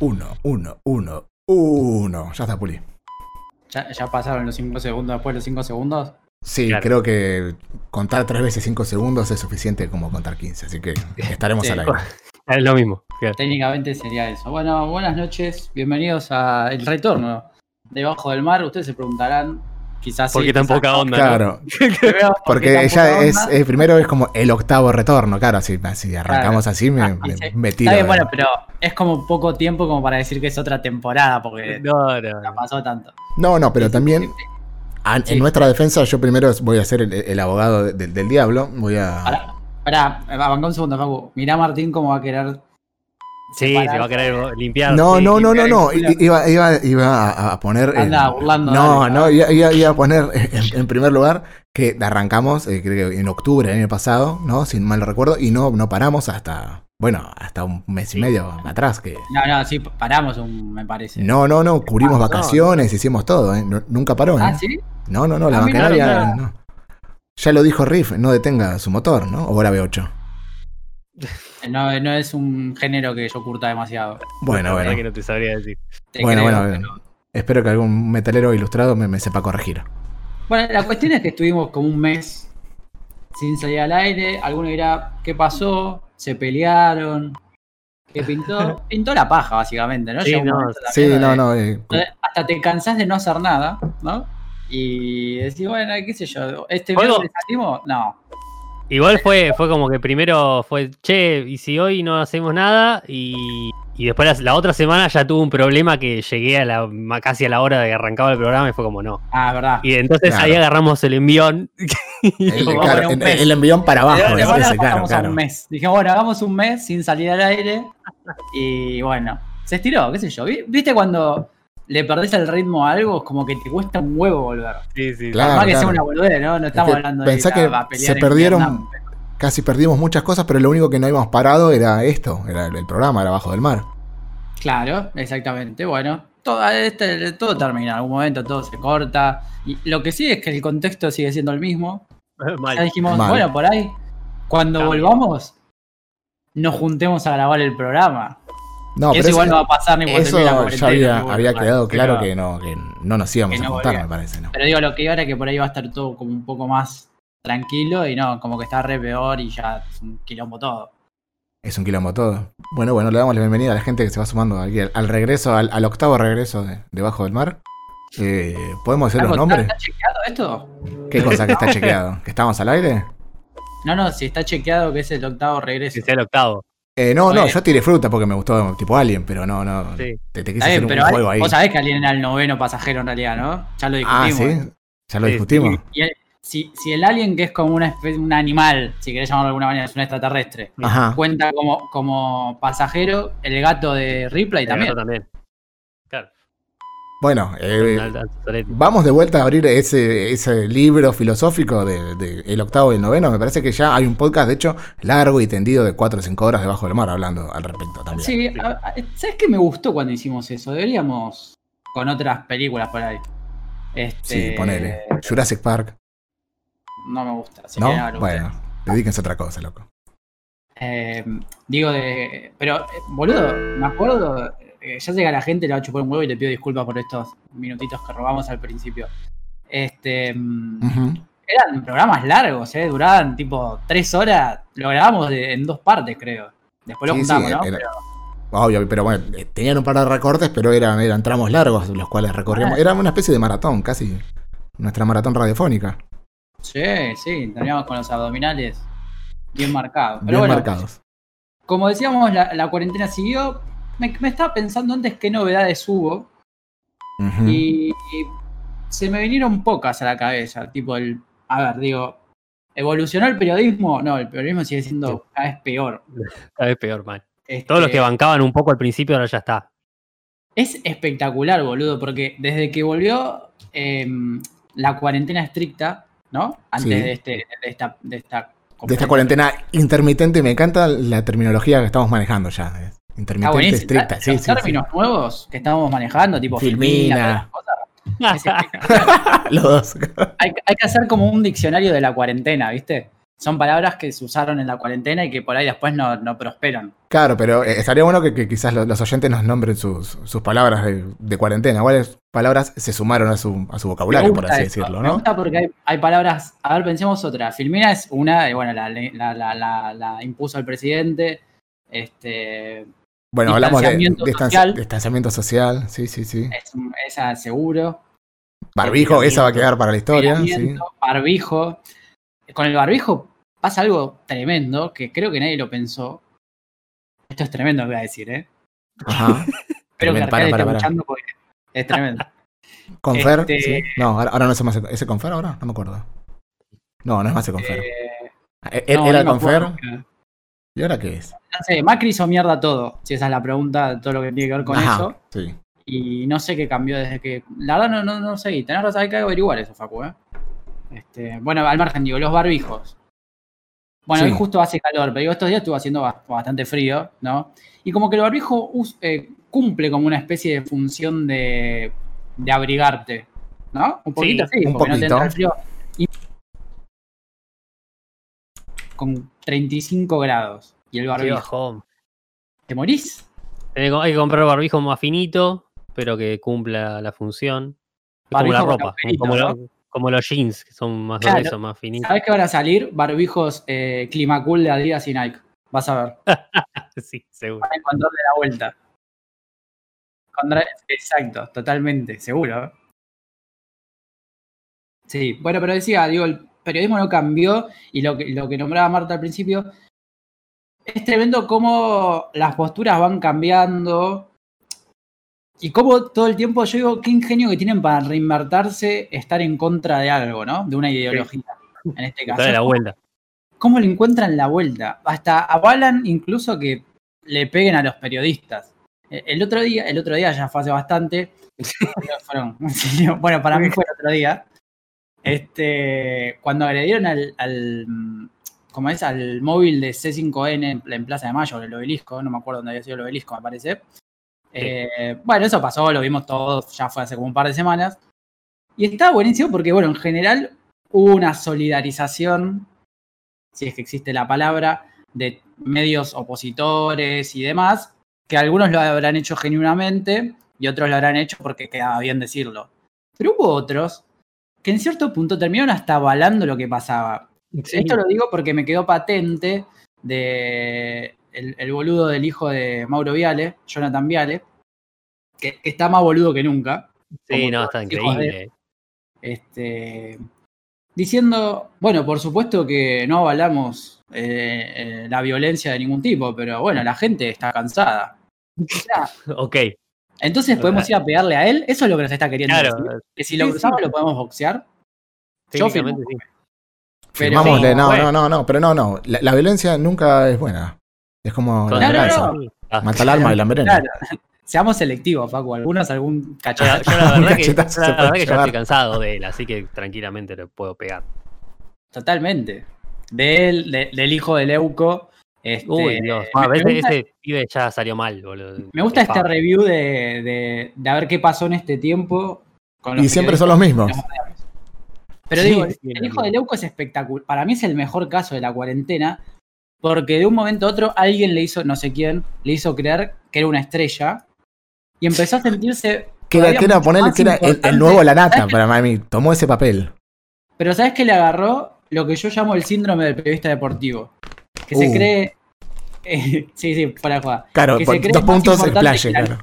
uno, uno, uno, uno. Ya está, Puli. ¿Ya, ya pasaron los 5 segundos después de los 5 segundos? Sí, Claro. creo que contar tres veces cinco segundos es suficiente como contar 15, así que estaremos Sí. al aire. Es lo mismo. claro. Técnicamente sería eso. Bueno, buenas noches, bienvenidos a El Retorno. Debajo del mar, ustedes se preguntarán, quizás ¿Por sí, tan poca onda? Claro, Primero, ¿por qué porque poca es, primero es como el octavo retorno, claro, si, si arrancamos así me, Ah, me, sí. me tiro. Está bien, de- bueno, pero es como poco tiempo como para decir que es otra temporada, porque No, no, no pasó tanto. No, no, pero también a- en nuestra defensa yo primero voy a ser el, el abogado de- de- del diablo, voy a... Pará, pará, avanca un segundo, Facu. Mirá a Martín cómo va a querer. Sí, se va a querer limpiar. No, sí. no, no, no, limpiar no. Iba, iba, iba a poner. eh, Anda burlando, No, dale, no, dale. iba, a poner en, en primer lugar que arrancamos, eh, creo que en octubre del año pasado, ¿no? Sin mal recuerdo, y no, no paramos hasta, bueno, hasta un mes y medio atrás. que No, no, sí, paramos, un, me parece. No, no, no, cubrimos Ah, no. vacaciones, hicimos todo, ¿eh? No- nunca paró, ¿eh? Ah, ¿sí? No, no, no, la Ah, maquinaria. no. Ya lo dijo Riff, no detenga su motor, ¿no? O ahora B8. No, no es un género que yo curta demasiado. Bueno, bueno. que no te sabría decir. Te Bueno, bueno, pero- Espero que algún metalero ilustrado me, me sepa corregir. Bueno, la cuestión es que estuvimos como un mes sin salir al aire. Alguno dirá, ¿qué pasó? ¿Se pelearon? ¿Qué pintó? Pintó la paja, básicamente, ¿no? Sí, no, Sí, no, de- no. eh, Hasta te cansás de no hacer nada, ¿no? Y decís, bueno, qué sé yo, ¿este miércoles salimos? No. Igual fue, fue como que primero fue, che, y si hoy no hacemos nada, y, y después la, la otra semana ya tuve un problema que llegué a la, casi a la hora de que arrancaba el programa y fue como no. Ah, verdad. Y entonces Claro. ahí agarramos el envión. el, como, claro, claro, un el- mes. el envión para abajo, De- de ese, verdad ese, claro, pasamos a claro. un mes. Dijimos, bueno, hagamos un mes sin salir al aire. Y bueno, se estiró, qué sé yo. ¿Vi- ¿Viste cuando le perdés el ritmo a algo? Es como que te cuesta un huevo volver. sí, sí, Claro. Más que sea una boludez, ¿no? No estamos que hablando de pensá ir que a- a pelear se perdieron- Vietnam. Casi perdimos muchas cosas, pero lo único que no habíamos parado era esto, era el, el programa, era Abajo del Mar. Claro, exactamente. Bueno, todo, este, todo termina en algún momento, todo se corta. Y lo que sí es que el contexto sigue siendo el mismo. Mal. Ya dijimos, Mal. bueno, por ahí, cuando volvamos, nos juntemos a grabar el programa. No, eso pero igual eso, no va a pasar ni por eso la ya había, quedado claro que no, que no nos íbamos que a juntar, me parece, ¿no? Pero digo, lo que iba era que por ahí va a estar todo como un poco más tranquilo y no, como que está re peor y ya es un quilombo todo. Es un quilombo todo. Bueno, bueno, le damos la bienvenida a la gente que se va sumando aquí al, al regreso, al, al octavo regreso de Debajo del Mar. Eh, ¿Podemos decir los nombres? ¿Está, está chequeado esto? ¿Qué cosa que está chequeado? ¿Que estamos al aire? No, no, si está chequeado que es el octavo regreso. Que sea el octavo. Eh, no, no, yo tiré fruta porque me gustó tipo Alien, pero no, no. Sí. Te, te quise Está hacer un pero hay- juego ahí. vos sabés que alguien era el noveno pasajero en realidad, ¿no? Ya lo Ah, discutimos. sí. Ya lo Sí, discutimos. Y el- si, si el alien, que es como una especie- un animal, si querés llamarlo de alguna manera, es un extraterrestre, Ajá. cuenta como, como pasajero, el gato de Ripley El también. gato también. Bueno, eh, vamos de vuelta a abrir ese, ese libro filosófico de, de el octavo y el noveno. Me parece que ya hay un podcast, de hecho, largo y tendido de 4 o 5 horas debajo del mar hablando al respecto también. Sí, ¿sabes qué me gustó cuando hicimos eso? Deberíamos con otras películas por ahí. Este, Sí, ponele. Jurassic Park, No me gusta. así ¿no? que nada, lo bueno, dedíquense a otra cosa, loco. Eh, digo de. Pero, eh, boludo, me acuerdo. Eh, ya sé que a la gente le va a chupar un huevo y le pido disculpas por estos minutitos que robamos al principio. Este. mm. Eran programas largos, ¿eh? Duraban tipo tres horas. Lo grabamos de- en dos partes, creo. Después lo Sí, juntamos, sí, ¿no? era- Pero- Obvio, pero bueno, eh, tenían un par de recortes, pero eran, eran tramos largos los cuales recorríamos. Era una especie de maratón, casi. Nuestra maratón radiofónica. sí, sí, terminamos con los abdominales bien marcados. Pero bien bueno, marcados. como decíamos, la, la cuarentena siguió. Me, me estaba pensando antes qué novedades hubo. Y, y se me vinieron pocas a la cabeza. Tipo el. A ver, digo. ¿Evolucionó el periodismo? No, el periodismo sigue siendo cada vez peor. Cada vez peor, man. Este, Todos los que bancaban un poco al principio ahora ya está. Es espectacular, boludo, porque desde que volvió em, la cuarentena estricta, ¿no? Antes Sí. de, este, de esta. De esta, De esta cuarentena intermitente, me encanta la terminología que estamos manejando ya. Intermitente, estricta. Los Sí, sí, sí. términos nuevos que estamos manejando, tipo Filmina. cosas. Los dos. hay, hay que hacer como un diccionario de la cuarentena, ¿viste? son palabras que se usaron en la cuarentena y que por ahí después no, no prosperan. Claro, pero eh, estaría bueno que, que quizás los, los oyentes nos nombren sus, sus palabras de, de cuarentena. ¿Cuáles palabras se sumaron a su, a su vocabulario, Me por así eso, decirlo, Me no? gusta porque hay, hay palabras. A ver, pensemos otra. Filmina es una, y bueno, la, la, la, la- la impuso el presidente. Este, Bueno, hablamos de distanciamiento distanci- social. sí, sí, sí. es, esa seguro. Barbijo, esa va a quedar para la historia, sí. Barbijo. Con el barbijo pasa algo tremendo que creo que nadie lo pensó. Esto es tremendo, voy a decir, ¿eh? Ajá. Espero que Arcade esté escuchando porque es tremendo. Confer, Este- sí. No, ahora, no sé más. ¿Ese Confer ahora? No me acuerdo. No, no es más el Confer. Eh, Eh, ¿Era no, el no Confer? acuerdo, pero- ¿Y ahora qué es? No sé, Macri hizo mierda todo, si esa es la pregunta, todo lo que tiene que ver con Ajá, eso. sí. Y no sé qué cambió desde que. La verdad no, no, no sé. Y tenés razón, hay que averiguar eso, Facu, ¿eh? Este, bueno, al margen, digo, los barbijos. Bueno, Sí. hoy justo hace calor, pero digo, estos días estuvo haciendo ba- bastante frío, ¿no? Y como que el barbijo eh, cumple como una especie de función de, de abrigarte, ¿no? Un poquito Sí, sí, un porque no te poquito. entra el frío. Y- con 35 grados. Y el barbijo. ¿Te morís? Hay que comprar barbijo más finito, pero que cumpla la función. Como la ropa, como, ¿no? lo- como los jeans, que son más Claro. gruesos, más finitos. ¿Sabés que van a salir barbijos eh, Climacool de Adidas y Nike? Vas a ver. Sí, seguro. Van a encontrarle la vuelta. Exacto, totalmente, seguro. Sí, bueno, pero decía, digo, el periodismo no cambió y lo que, lo que nombraba Marta al principio, es tremendo cómo las posturas van cambiando y cómo todo el tiempo, yo digo, qué ingenio que tienen para reinvertirse, estar en contra de algo, ¿no? De una ideología, en este caso. Dale la vuelta. cómo le encuentran la vuelta. Hasta avalan incluso que le peguen a los periodistas. Eh, El otro día, el otro día ya fue hace bastante. fueron- bueno, para mí fue el otro día. Este, cuando agredieron al, al ¿cómo es? al móvil de C5N en, en Plaza de Mayo, el obelisco, no me acuerdo dónde había sido el obelisco, me parece. Eh, bueno, eso pasó, lo vimos todos, ya fue hace como un par de semanas. Y está buenísimo porque, bueno, en general hubo una solidarización si es que existe la palabra, de medios opositores y demás, que algunos lo habrán hecho genuinamente y otros lo habrán hecho porque quedaba bien decirlo. Pero hubo otros que en cierto punto terminaron hasta avalando lo que pasaba. Esto lo digo porque me quedó patente de el, el boludo del hijo de Mauro Viale, Jonathan Viale, que, que está más boludo que nunca. Sí, no, está de- increíble. este, diciendo, bueno, por supuesto que no avalamos eh, eh, la violencia de ningún tipo, pero bueno, la gente está cansada. Ok, entonces podemos ir a pegarle a él, eso es lo que nos está queriendo claro. decir. Que si lo Sí, cruzamos sí. lo podemos boxear. Yo sí. Pero- Firmámosle, no, bueno. no, no, no, pero no, no. La, la violencia nunca es buena. Es como la Claro, esperanza. no, Ah, Mata el alma y la envenena. Claro. Seamos selectivos, Facu. Algunos algún Yo, cachazo. yo la verdad que, Cachetazo la verdad que ya estoy cansado de él, así que tranquilamente le puedo pegar. Totalmente. De él, de- del hijo de Leuco. Este, Uy, Dios. me- Ah, me ese, gusta- ese pibe ya salió mal, boludo. Me gusta este review de, de, de a ver qué pasó en este tiempo. Con los Y siempre son los mismos. Pero Sí, digo, sí, el hijo de. Leuco es espectacular. Para mí es el mejor caso de la cuarentena. Porque de un momento a otro alguien le hizo, no sé quién, le hizo creer que era una estrella. Y empezó a sentirse. Que era, que era mucho ponerle más que era el, nuevo La Nata para mí. Tomó ese papel. Pero ¿sabes qué le agarró? Lo que yo llamo el síndrome del periodista deportivo. Que se Uh. cree. eh, sí, sí, para joda. Claro, Que por- se cree dos puntos que la- claro.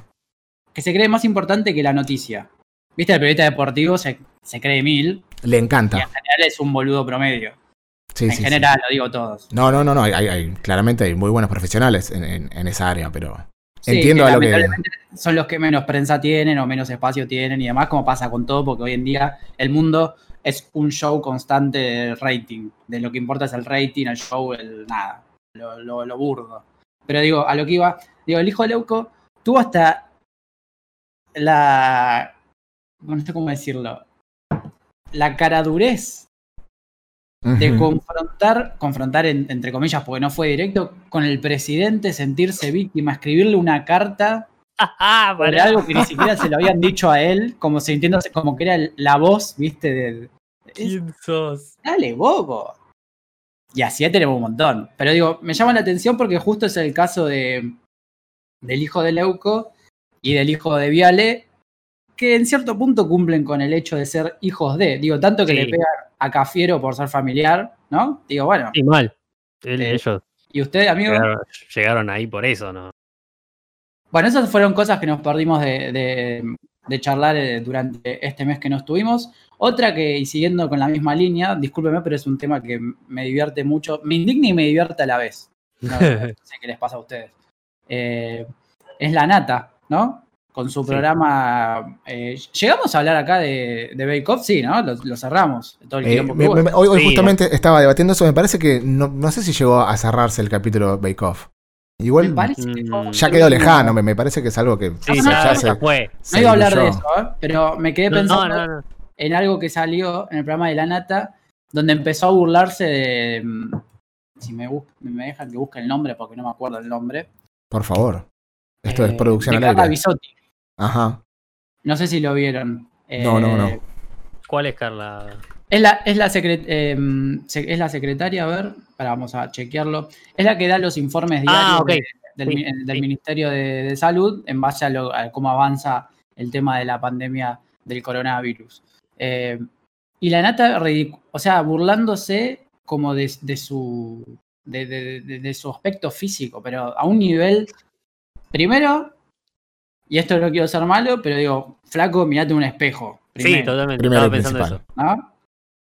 Que se cree más importante que la noticia. ¿Viste? El periodista deportivo se, se cree mil. Le Y en encanta. general es un boludo promedio. Sí, en sí, sí. general, lo digo todos. No, no, no, no. Hay, hay- claramente hay muy buenos profesionales en, en- en esa área, pero Sí, entiendo a lo que. Son los que menos prensa tienen o menos espacio tienen y demás, como pasa con todo, porque hoy en día el mundo es un show constante de rating. De lo que importa es el rating, el show, el nada, lo, lo- lo burdo. Pero digo, a lo que iba, digo, el hijo de Leuco tuvo hasta la. No sé cómo decirlo. La caradurez de confrontar, confrontar en- entre comillas, porque no fue directo, con el presidente, sentirse víctima, escribirle una carta Ah, sobre pará. algo que ni siquiera se lo habían dicho a él, como sintiéndose como que era la voz, viste, del. ¿Quién sos? dale, bobo. Y así tenemos un montón. Pero digo, me llama la atención porque justo es el caso de, del hijo de Leuco y del hijo de Viale, que en cierto punto cumplen con el hecho de ser hijos de. Digo, tanto que Sí. le pegan a Cafiero por ser familiar, ¿no? Digo, bueno. Y mal. Él- Eh, ellos ¿Y usted, amigo? llegaron, llegaron ahí por eso, ¿no? Bueno, esas fueron cosas que nos perdimos de, de- de charlar eh, durante este mes que no estuvimos. Otra que, y siguiendo con la misma línea, discúlpeme, pero es un tema que me divierte mucho, me indigna y me divierte a la vez. No, sé qué les pasa a ustedes. Eh, es la nata, ¿no? Con su Sí. programa. eh, Llegamos a hablar acá de, de Bake Off, sí, ¿no? Lo, lo cerramos. Todo el Eh, me- me- hoy hoy Sí. justamente estaba debatiendo eso. Me parece que no, no sé si llegó a cerrarse el capítulo Bake Off. Igual que Mm, ya quedó lejano. Me, me parece que es algo que Sí, no, ya, no, se, fue. se No iba a hablar de eso, ¿eh? pero me quedé No, pensando. no, no. en algo que salió en el programa de La Nata, donde empezó a burlarse de. mm, Si me, bus- me dejan que busque el nombre porque no me acuerdo el nombre. Por favor. Esto es eh, producción de al Carla aire. Bisotti. Ajá. No sé si lo vieron. No, no, no. Eh, ¿Cuál es Carla? Es la, es, la secre- eh, se- es la secretaria, a ver, para vamos a chequearlo. Es la que da los informes diarios Ah, de- del, Sí, mi- del sí. Ministerio de, de Salud en base a, lo- a cómo avanza el tema de la pandemia del coronavirus. Eh, y la nata, o sea, burlándose como de, de su, de, de- de- de su aspecto físico, pero a un nivel, primero, y esto no quiero ser malo, pero digo, flaco, mirate un espejo. Sí, totalmente. Primero Estaba pensando principal. eso. ¿no?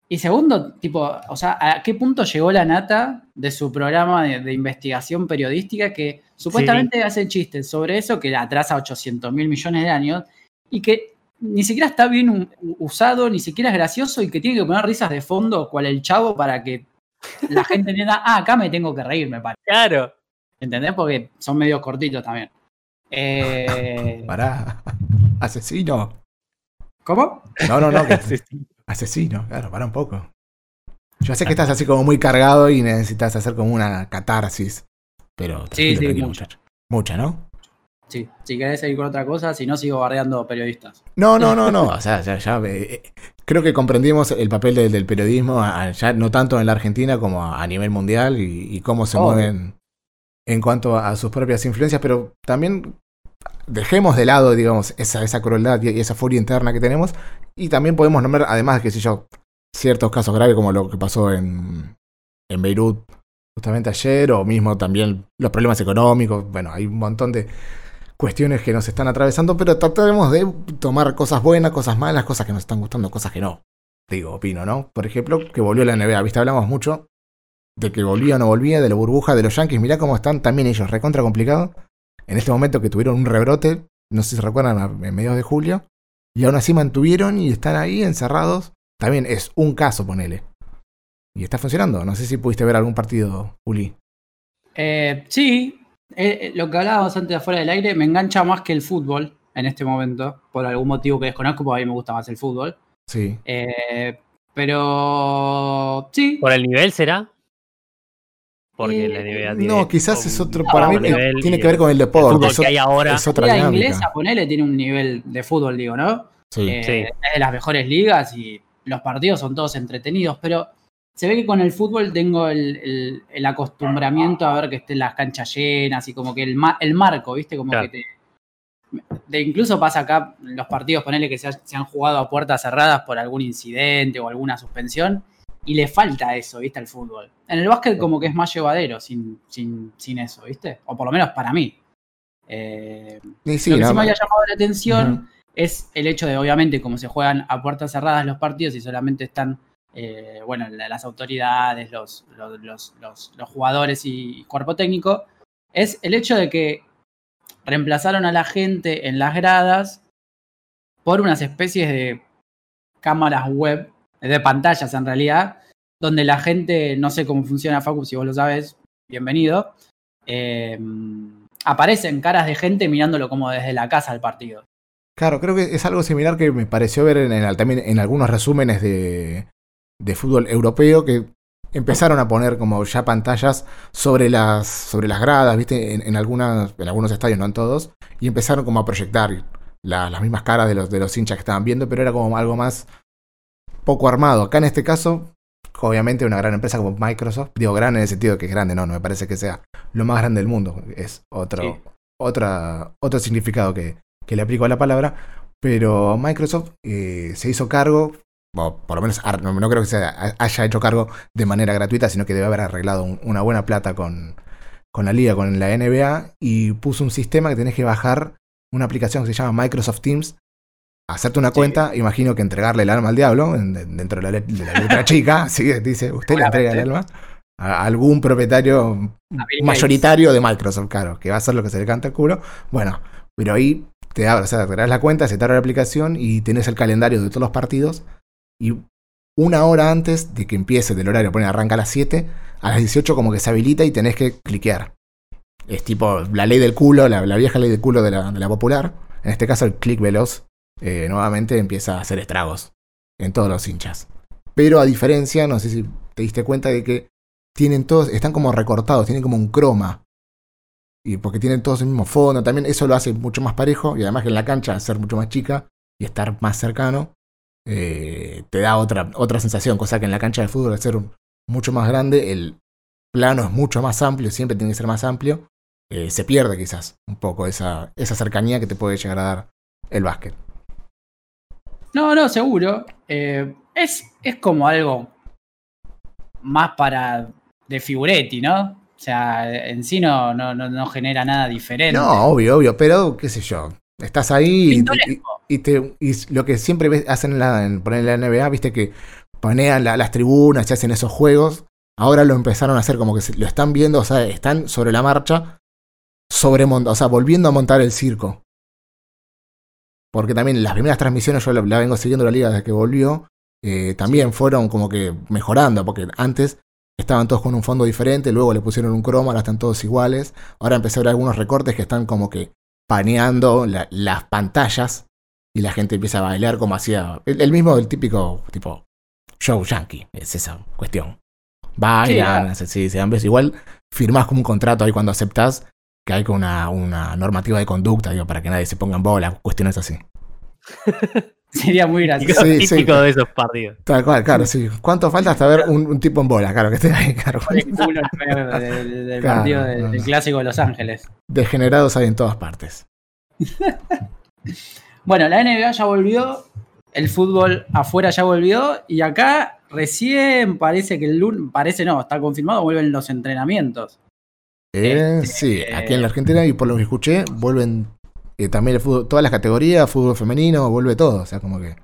Y segundo, tipo, o sea, ¿a qué punto llegó la nata de su programa de, de investigación periodística que supuestamente hace chistes sobre eso que atrasa 800 mil millones de años y que ni siquiera está bien usado, ni siquiera es gracioso y que tiene que poner risas de fondo, cual el chavo, para que la gente entienda, ah, acá me tengo que reír, me parece. Claro. ¿Entendés? Porque son medio cortitos también. Eh, Pará. Asesino. ¿Cómo? No, no, no. que- asesino, claro, para un poco. Yo sé que estás así como muy cargado y necesitas hacer como una catarsis. Pero Sí, sí, mucha. Mucha, ¿no? Sí, si querés seguir con otra cosa, si no sigo bardeando periodistas. No, no, no, no. O sea, ya, ya, eh, eh, creo que comprendimos el papel del, del periodismo, a- ya no tanto en la Argentina como a, a nivel mundial y, y cómo se mueven en cuanto a, sus propias influencias, pero también dejemos de lado, digamos, esa, esa crueldad y, esa furia interna que tenemos y también podemos nombrar, además, qué sé yo, ciertos casos graves como lo que pasó en, en Beirut justamente ayer o mismo también los problemas económicos, bueno, hay un montón de cuestiones que nos están atravesando, pero trataremos de tomar cosas buenas, cosas malas, cosas que nos están gustando, cosas que no. Digo, opino, ¿no? Por ejemplo, que volvió la NBA, ¿viste? Hablamos mucho de que volvía o no volvía, de la burbuja de los Yankees. Mirá cómo están también ellos, recontra complicado. En este momento que tuvieron un rebrote, no sé si se recuerdan, a- en mediados de julio, y aún así mantuvieron y están ahí encerrados. También es un caso, ponele. Y está funcionando. No sé si pudiste ver algún partido, Uli. Eh, sí, eh, eh, lo que hablábamos antes de afuera del aire me engancha más que el fútbol en este momento, por algún motivo que desconozco, porque a mí me gusta más el fútbol. Sí. Eh, pero sí, ¿Por el nivel será? Porque Eh, la NBA tiene. No, quizás es otro. Para mí eh, tiene que ver con el deporte. que hay ahora. es otra la dinámica. inglesa, ponele, tiene un nivel de fútbol, digo, ¿no? Sí. Eh, Sí. Es de las mejores ligas y los partidos son todos entretenidos, pero se ve que con el fútbol tengo el, el- el acostumbramiento a ver que estén las canchas llenas y como que el, ma- el marco, ¿viste? Como Claro. que te. de- incluso pasa acá en los partidos, ponele que se, ha- se han jugado a puertas cerradas por algún incidente o alguna suspensión, y le falta eso, ¿viste? Al fútbol. En el básquet, como que es más llevadero sin, sin, sin eso, ¿viste? O por lo menos para mí. Eh, sí, lo que sí me había llamado la atención es el hecho de, obviamente, como se juegan a puertas cerradas los partidos y solamente están, eh, bueno, la- las autoridades, los, los, los- los- los jugadores y cuerpo técnico, es el hecho de que reemplazaron a la gente en las gradas por unas especies de cámaras web, de pantallas en realidad, donde la gente, no sé cómo funciona Facu, si vos lo sabes, bienvenido, eh, aparecen caras de gente mirándolo como desde la casa al partido. Claro, creo que es algo similar que me pareció ver en, también en algunos resúmenes de, de fútbol europeo que empezaron a poner como ya pantallas sobre las, sobre las gradas, ¿viste? En, en algunas, en algunos estadios, no en todos, y empezaron como a proyectar la- las mismas caras de los, de los hinchas que estaban viendo, pero era como algo más poco armado. Acá en este caso, obviamente una gran empresa como Microsoft, digo gran en el sentido de que es grande, no, no me parece que sea lo más grande del mundo, es otro, Sí. otra, otro significado que, que le aplico a la palabra, pero Microsoft eh, se hizo cargo, o por lo menos no, no creo que se haya hecho cargo de manera gratuita, sino que debe haber arreglado un- una buena plata con, con la liga, con la NBA, y puso un sistema que tenés que bajar una aplicación que se llama Microsoft Teams, hacerte una Sí. cuenta, imagino que entregarle el alma al diablo, en- de- dentro de la, le- de la letra chica, que dice, usted le entrega el alma a algún propietario mayoritario de Microsoft, claro, que va a hacer lo que se le canta el culo. Bueno, pero ahí te abre, o sea, te das la cuenta, se te abre la aplicación y tenés el calendario de todos los partidos. Y una hora antes de que empiece del horario, pone arranca a las 7, a las 18 como que se habilita y tenés que cliquear. Es tipo la ley del culo, la, la vieja ley del culo de la, de la popular. En este caso el clic veloz eh, nuevamente empieza a hacer estragos en todos los hinchas. Pero a diferencia, no sé si te diste cuenta de que tienen todos, están como recortados, tienen como un croma. Y porque tienen todos el mismo fondo, también eso lo hace mucho más parejo. Y además que en la cancha, ser mucho más chica y estar más cercano, eh, te da otra, otra sensación. Cosa que en la cancha de fútbol, al ser mucho más grande, el plano es mucho más amplio, siempre tiene que ser más amplio. eh, se pierde quizás un poco esa, esa cercanía que te puede llegar a dar el básquet. No, no, seguro. Eh, es, es como algo más para de figuretti, ¿no? O sea, en sí no, no, no, no genera nada diferente. No, obvio, obvio, pero qué sé yo. Estás ahí y, te, y lo que siempre ves- hacen en la, en, poner la NBA, viste que panean la- las tribunas y hacen esos juegos. Ahora lo empezaron a hacer como que se- lo están viendo, o sea, están sobre la marcha, sobre o sea, volviendo a montar el circo. Porque también las primeras transmisiones, yo la, la vengo siguiendo la liga desde que volvió, eh, también fueron como que mejorando, porque antes estaban todos con un fondo diferente, luego le pusieron un croma, ahora están todos iguales. Ahora empecé a ver algunos recortes que están como que paneando la- las pantallas y la gente empieza a bailar como hacía el, el mismo del típico tipo show yankee, es esa cuestión. Bailan, Sí, hacen- sí, se dan besos. Igual firmás como un contrato ahí cuando aceptás que hay con una, una normativa de conducta, digo, para que nadie se ponga en bola, cuestiones así. Sería muy gracioso. Sí, típico sí. de esos partidos. Tal cual, claro, sí. ¿Cuánto falta hasta ver un, un tipo en bola? Claro, que esté ahí, claro. El culo del Claro, partido del clásico de Los Ángeles. Degenerados hay en todas partes. Bueno, la NBA ya volvió, el fútbol afuera ya volvió, y acá recién parece que el lunes, parece no, está confirmado, vuelven los entrenamientos. Eh, Este, sí, aquí en la Argentina, y por lo que escuché, vuelven eh, también el fútbol, todas las categorías, fútbol femenino, vuelve todo. O sea, como que.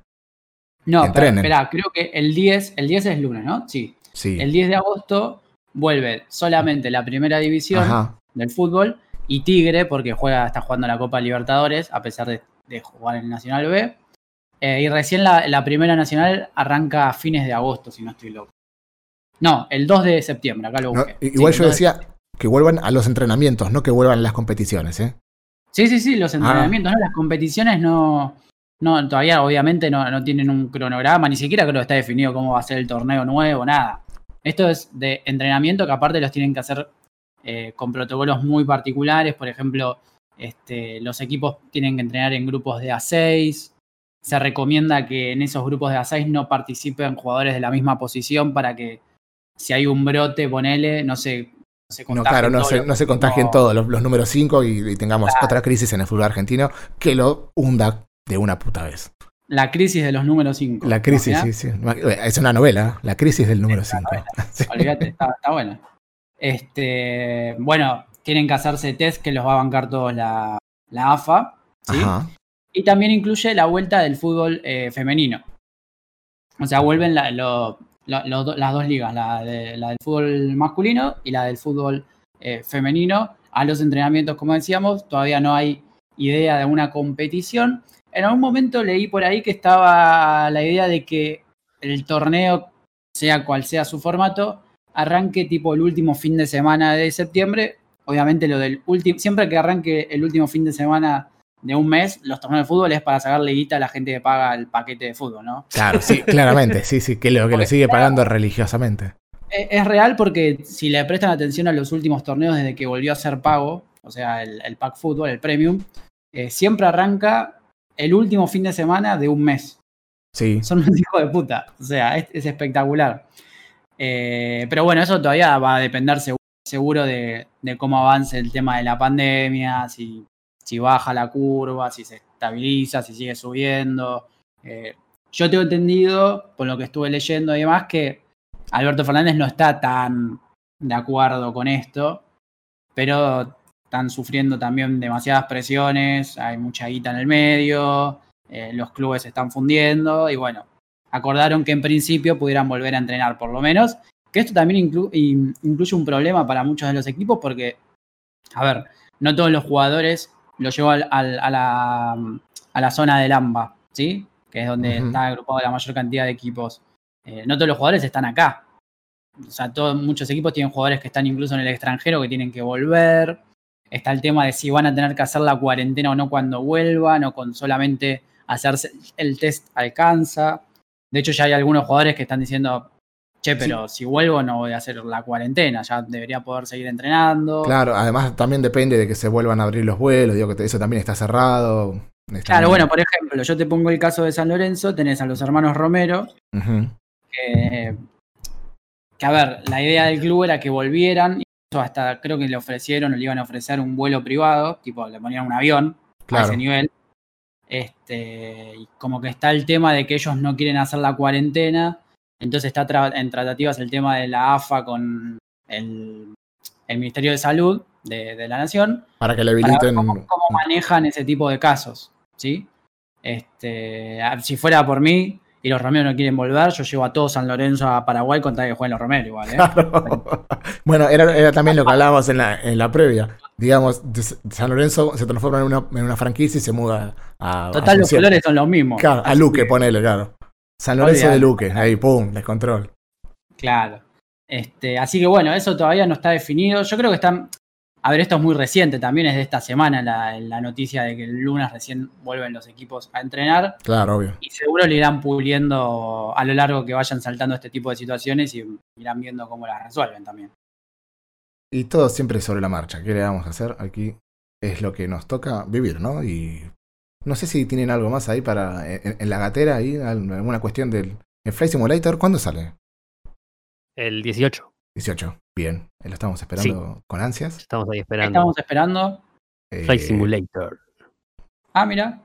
No, pero espera, creo que el 10, el 10 es lunes, ¿no? Sí. Sí. El 10 de agosto vuelve solamente la primera división Ajá. del fútbol y Tigre, porque juega, está jugando la Copa Libertadores, a pesar de, de jugar en el Nacional B. Eh, y recién la, la primera nacional arranca a fines de agosto, si no estoy loco. No, el 2 de septiembre, acá lo No, busqué. igual Sí, yo el 2 de decía que vuelvan a los entrenamientos, no que vuelvan a las competiciones, ¿eh? Sí, sí, sí, Ah. los entrenamientos, ¿no? Las competiciones no, no todavía obviamente no, no tienen un cronograma, ni siquiera creo que está definido cómo va a ser el torneo nuevo, nada. Esto es de entrenamiento que aparte los tienen que hacer eh, con protocolos muy particulares, por ejemplo, este, los equipos tienen que entrenar en grupos de A6, se recomienda que en esos grupos de A6 no participen jugadores de la misma posición para que si hay un brote, ponele, no no se No, claro, no se, no se contagien todos los, los números 5 y, y tengamos otra crisis en el fútbol argentino que lo hunda de una puta vez. La crisis de los números 5. La crisis, sí, sí. Es una novela. La crisis del número 5. Olvídate, está, está buena. Este, bueno, tienen que hacerse test que los va a bancar todos la, la AFA. ¿sí? Ajá. Y también incluye la vuelta del fútbol eh, femenino. O sea, vuelven la- lo- do- las dos ligas, la, la del fútbol masculino y la del fútbol eh, femenino, a los entrenamientos, como decíamos. Todavía no hay idea de una competición. En algún momento leí por ahí que estaba la idea de que el torneo, sea cual sea su formato, arranque tipo el último fin de semana de septiembre. Obviamente lo del último, siempre que arranque el último fin de semana de un mes, los torneos de fútbol es para sacarle guita a la gente que paga el paquete de fútbol, ¿no? Claro, sí, claramente, sí, sí, que lo, que lo sigue pagando religiosamente. Es, es real porque si le prestan atención a los últimos torneos desde que volvió a ser pago, o sea, el, el pack fútbol, el premium, eh, siempre arranca el último fin de semana de un mes. Sí. Son unos hijos de puta. O sea, es, es espectacular. Eh, pero bueno, eso todavía va a depender segu- seguro de, de cómo avance el tema de la pandemia, si, si baja la curva, si se estabiliza, si sigue subiendo. Eh, yo tengo entendido, por lo que estuve leyendo y demás, que Alberto Fernández no está tan de acuerdo con esto, pero están sufriendo también demasiadas presiones, hay mucha guita en el medio, eh, los clubes se están fundiendo y bueno, acordaron que en principio pudieran volver a entrenar por lo menos, que esto también inclu- in- incluye un problema para muchos de los equipos porque, a ver, no todos los jugadores lo llevó al- al- a, la, a la zona del AMBA, ¿sí? Que es donde está agrupado la mayor cantidad de equipos. Eh, no todos los jugadores están acá. O sea, todos, muchos equipos tienen jugadores que están incluso en el extranjero que tienen que volver. Está el tema de si van a tener que hacer la cuarentena o no cuando vuelvan, o con solamente hacerse el test alcanza. De hecho, ya hay algunos jugadores que están diciendo, che, pero si vuelvo no voy a hacer la cuarentena, ya debería poder seguir entrenando. Claro, además también depende de que se vuelvan a abrir los vuelos, digo que eso también está cerrado. Está Claro, bien. bueno, por ejemplo, yo te pongo el caso de San Lorenzo, tenés a los hermanos Romero, Ujú. que, que, a ver, la idea del club era que volvieran, y eso hasta creo que le ofrecieron o le iban a ofrecer un vuelo privado, tipo le ponían un avión a ese nivel. Este, y como que está el tema de que ellos no quieren hacer la cuarentena, entonces está tra- en tratativas el tema de la AFA con el, el Ministerio de Salud de, de la Nación Para que le para ver habiliten. cómo, cómo manejan ese tipo de casos, ¿sí? Este, si fuera por mí y los Romero no quieren volver, yo llevo a todo San Lorenzo a Paraguay con tal que jueguen los Romero igual, ¿eh? Claro. bueno, era, era también lo que hablábamos en la, en la previa. Digamos, San Lorenzo se transforma en una, en una franquicia y se muda a. Total, los colores son los mismos. Claro, a Luque, que, ponele, claro. San Lorenzo de. Luque, ahí, pum, descontrol. Claro. Este, así que bueno, eso todavía no está definido. Yo creo que están. A ver, esto es muy reciente, también es de esta semana la, la noticia de que el lunes recién vuelven los equipos a entrenar. Claro, obvio. Y seguro le irán puliendo a lo largo que vayan saltando este tipo de situaciones y irán viendo cómo las resuelven también. Y todo siempre sobre la marcha. ¿Qué le vamos a hacer? Aquí es lo que nos toca vivir, ¿no? Y no sé si tienen algo más ahí para. En, en la gatera, ahí, alguna cuestión del. El Flight Simulator, ¿cuándo sale? El 18. 18. Bien, eh, lo estamos esperando con ansias. Estamos ahí esperando. Estamos esperando. Eh, Flight Simulator. Ah, mira.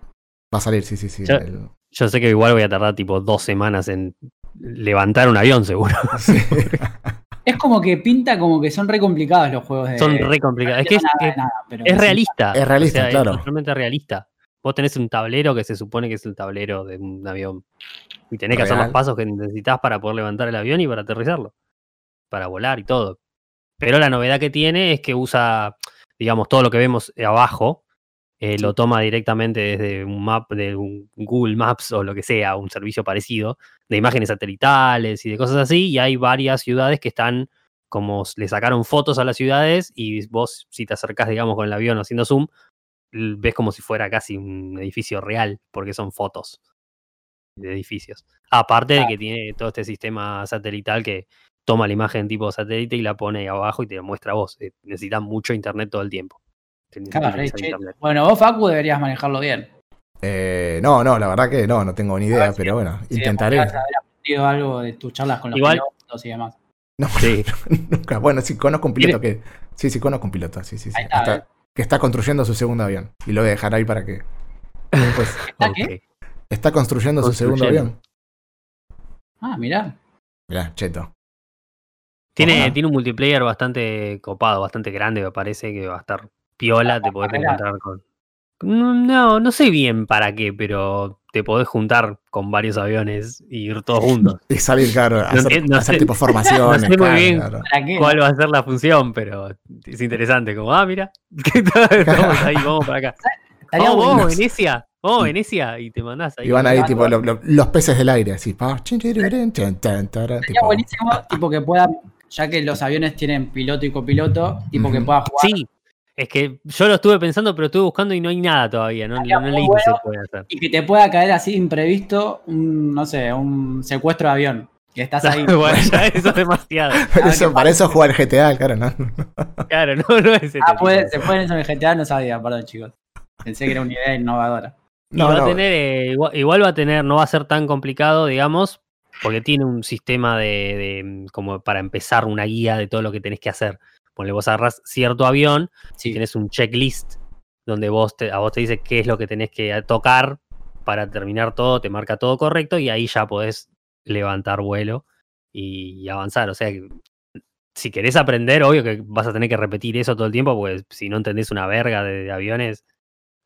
Va a salir, sí, sí, sí. El- Yo sé que igual voy a tardar tipo dos semanas en levantar un avión, seguro. sí. Es como que pinta como que son re complicados los juegos de. Son re complicados. Es que es, nada de es- nada, pero es sí. realista. Es realista, O sea, claro. Es totalmente realista. Vos tenés un tablero que se supone que es el tablero de un avión. Y tenés que hacer los pasos que necesitas para poder levantar el avión y para aterrizarlo. Para volar y todo. Pero la novedad que tiene es que usa, digamos, todo lo que vemos abajo, eh, lo toma directamente desde un map, de un Google Maps o lo que sea, un servicio parecido, de imágenes satelitales y de cosas así. Y hay varias ciudades que están como le sacaron fotos a las ciudades y vos, si te acercás, digamos, con el avión haciendo zoom, ves como si fuera casi un edificio real, porque son fotos de edificios. Aparte de que tiene todo este sistema satelital que toma la imagen tipo satélite y la pone ahí abajo y te la muestra a vos. Eh, Necesitas mucho internet todo el tiempo. Claro, internet. Bueno, vos, Facu, deberías manejarlo bien. Eh, no, no, la verdad que no, no tengo ni idea, pero bueno, Si intentaré. aprendido algo de tus charlas con los Igual- pilotos y demás. No, Sí. nunca. Bueno, sí, conozco un piloto que. Sí, sí, conozco un piloto, sí, sí, sí. Que está construyendo su segundo avión. Y lo voy a dejar ahí para que. Después. ¿Está qué? Está construyendo su segundo avión. Ah, mirá. Mirá, cheto. Tiene, tiene un multiplayer bastante copado, bastante grande, me parece que va a estar piola, te podés encontrar con. No, no sé bien para qué, pero te podés juntar con varios aviones y ir todos juntos. Y salir, claro, a hacer, entiendo, no hacer sé- tipo formaciones. no sé muy claro, bien. claro. ¿Para qué? ¿Cuál va a ser la función? Pero es interesante, como, ah, mira. Estamos ahí, vamos para acá. Estaría Vamos, bueno. vamos, Venecia, vamos, Venecia, y te mandás ahí. Y van ahí, Ah, tipo, lo- lo- los peces del aire, así. Sería tipo, buenísimo, tipo que pueda, ya que los aviones tienen piloto y copiloto, tipo que pueda jugar Sí, es que yo lo estuve pensando, pero estuve buscando y no hay nada todavía, no, no leí si bueno. se puede hacer. y que te pueda caer así imprevisto, un, no sé, un secuestro de avión. Que estás ahí. bueno, ya eso es demasiado. Eso, para eso jugar GTA, claro, ¿no? Claro, no, no es ese Ah, puede, se pueden eso en el GTA, no sabía, perdón chicos. Pensé que era una idea innovadora. No, va a tener, eh, igual, igual va a tener, no va a ser tan complicado, digamos, porque tiene un sistema de, de, como para empezar una guía de todo lo que tenés que hacer. Ponle vos agarrás cierto avión, si Sí. tenés un checklist donde vos te, a vos te dice qué es lo que tenés que tocar para terminar todo, te marca todo correcto y ahí ya podés levantar vuelo y, y avanzar. O sea que si querés aprender, obvio que vas a tener que repetir eso todo el tiempo, porque si no entendés una verga de, de aviones,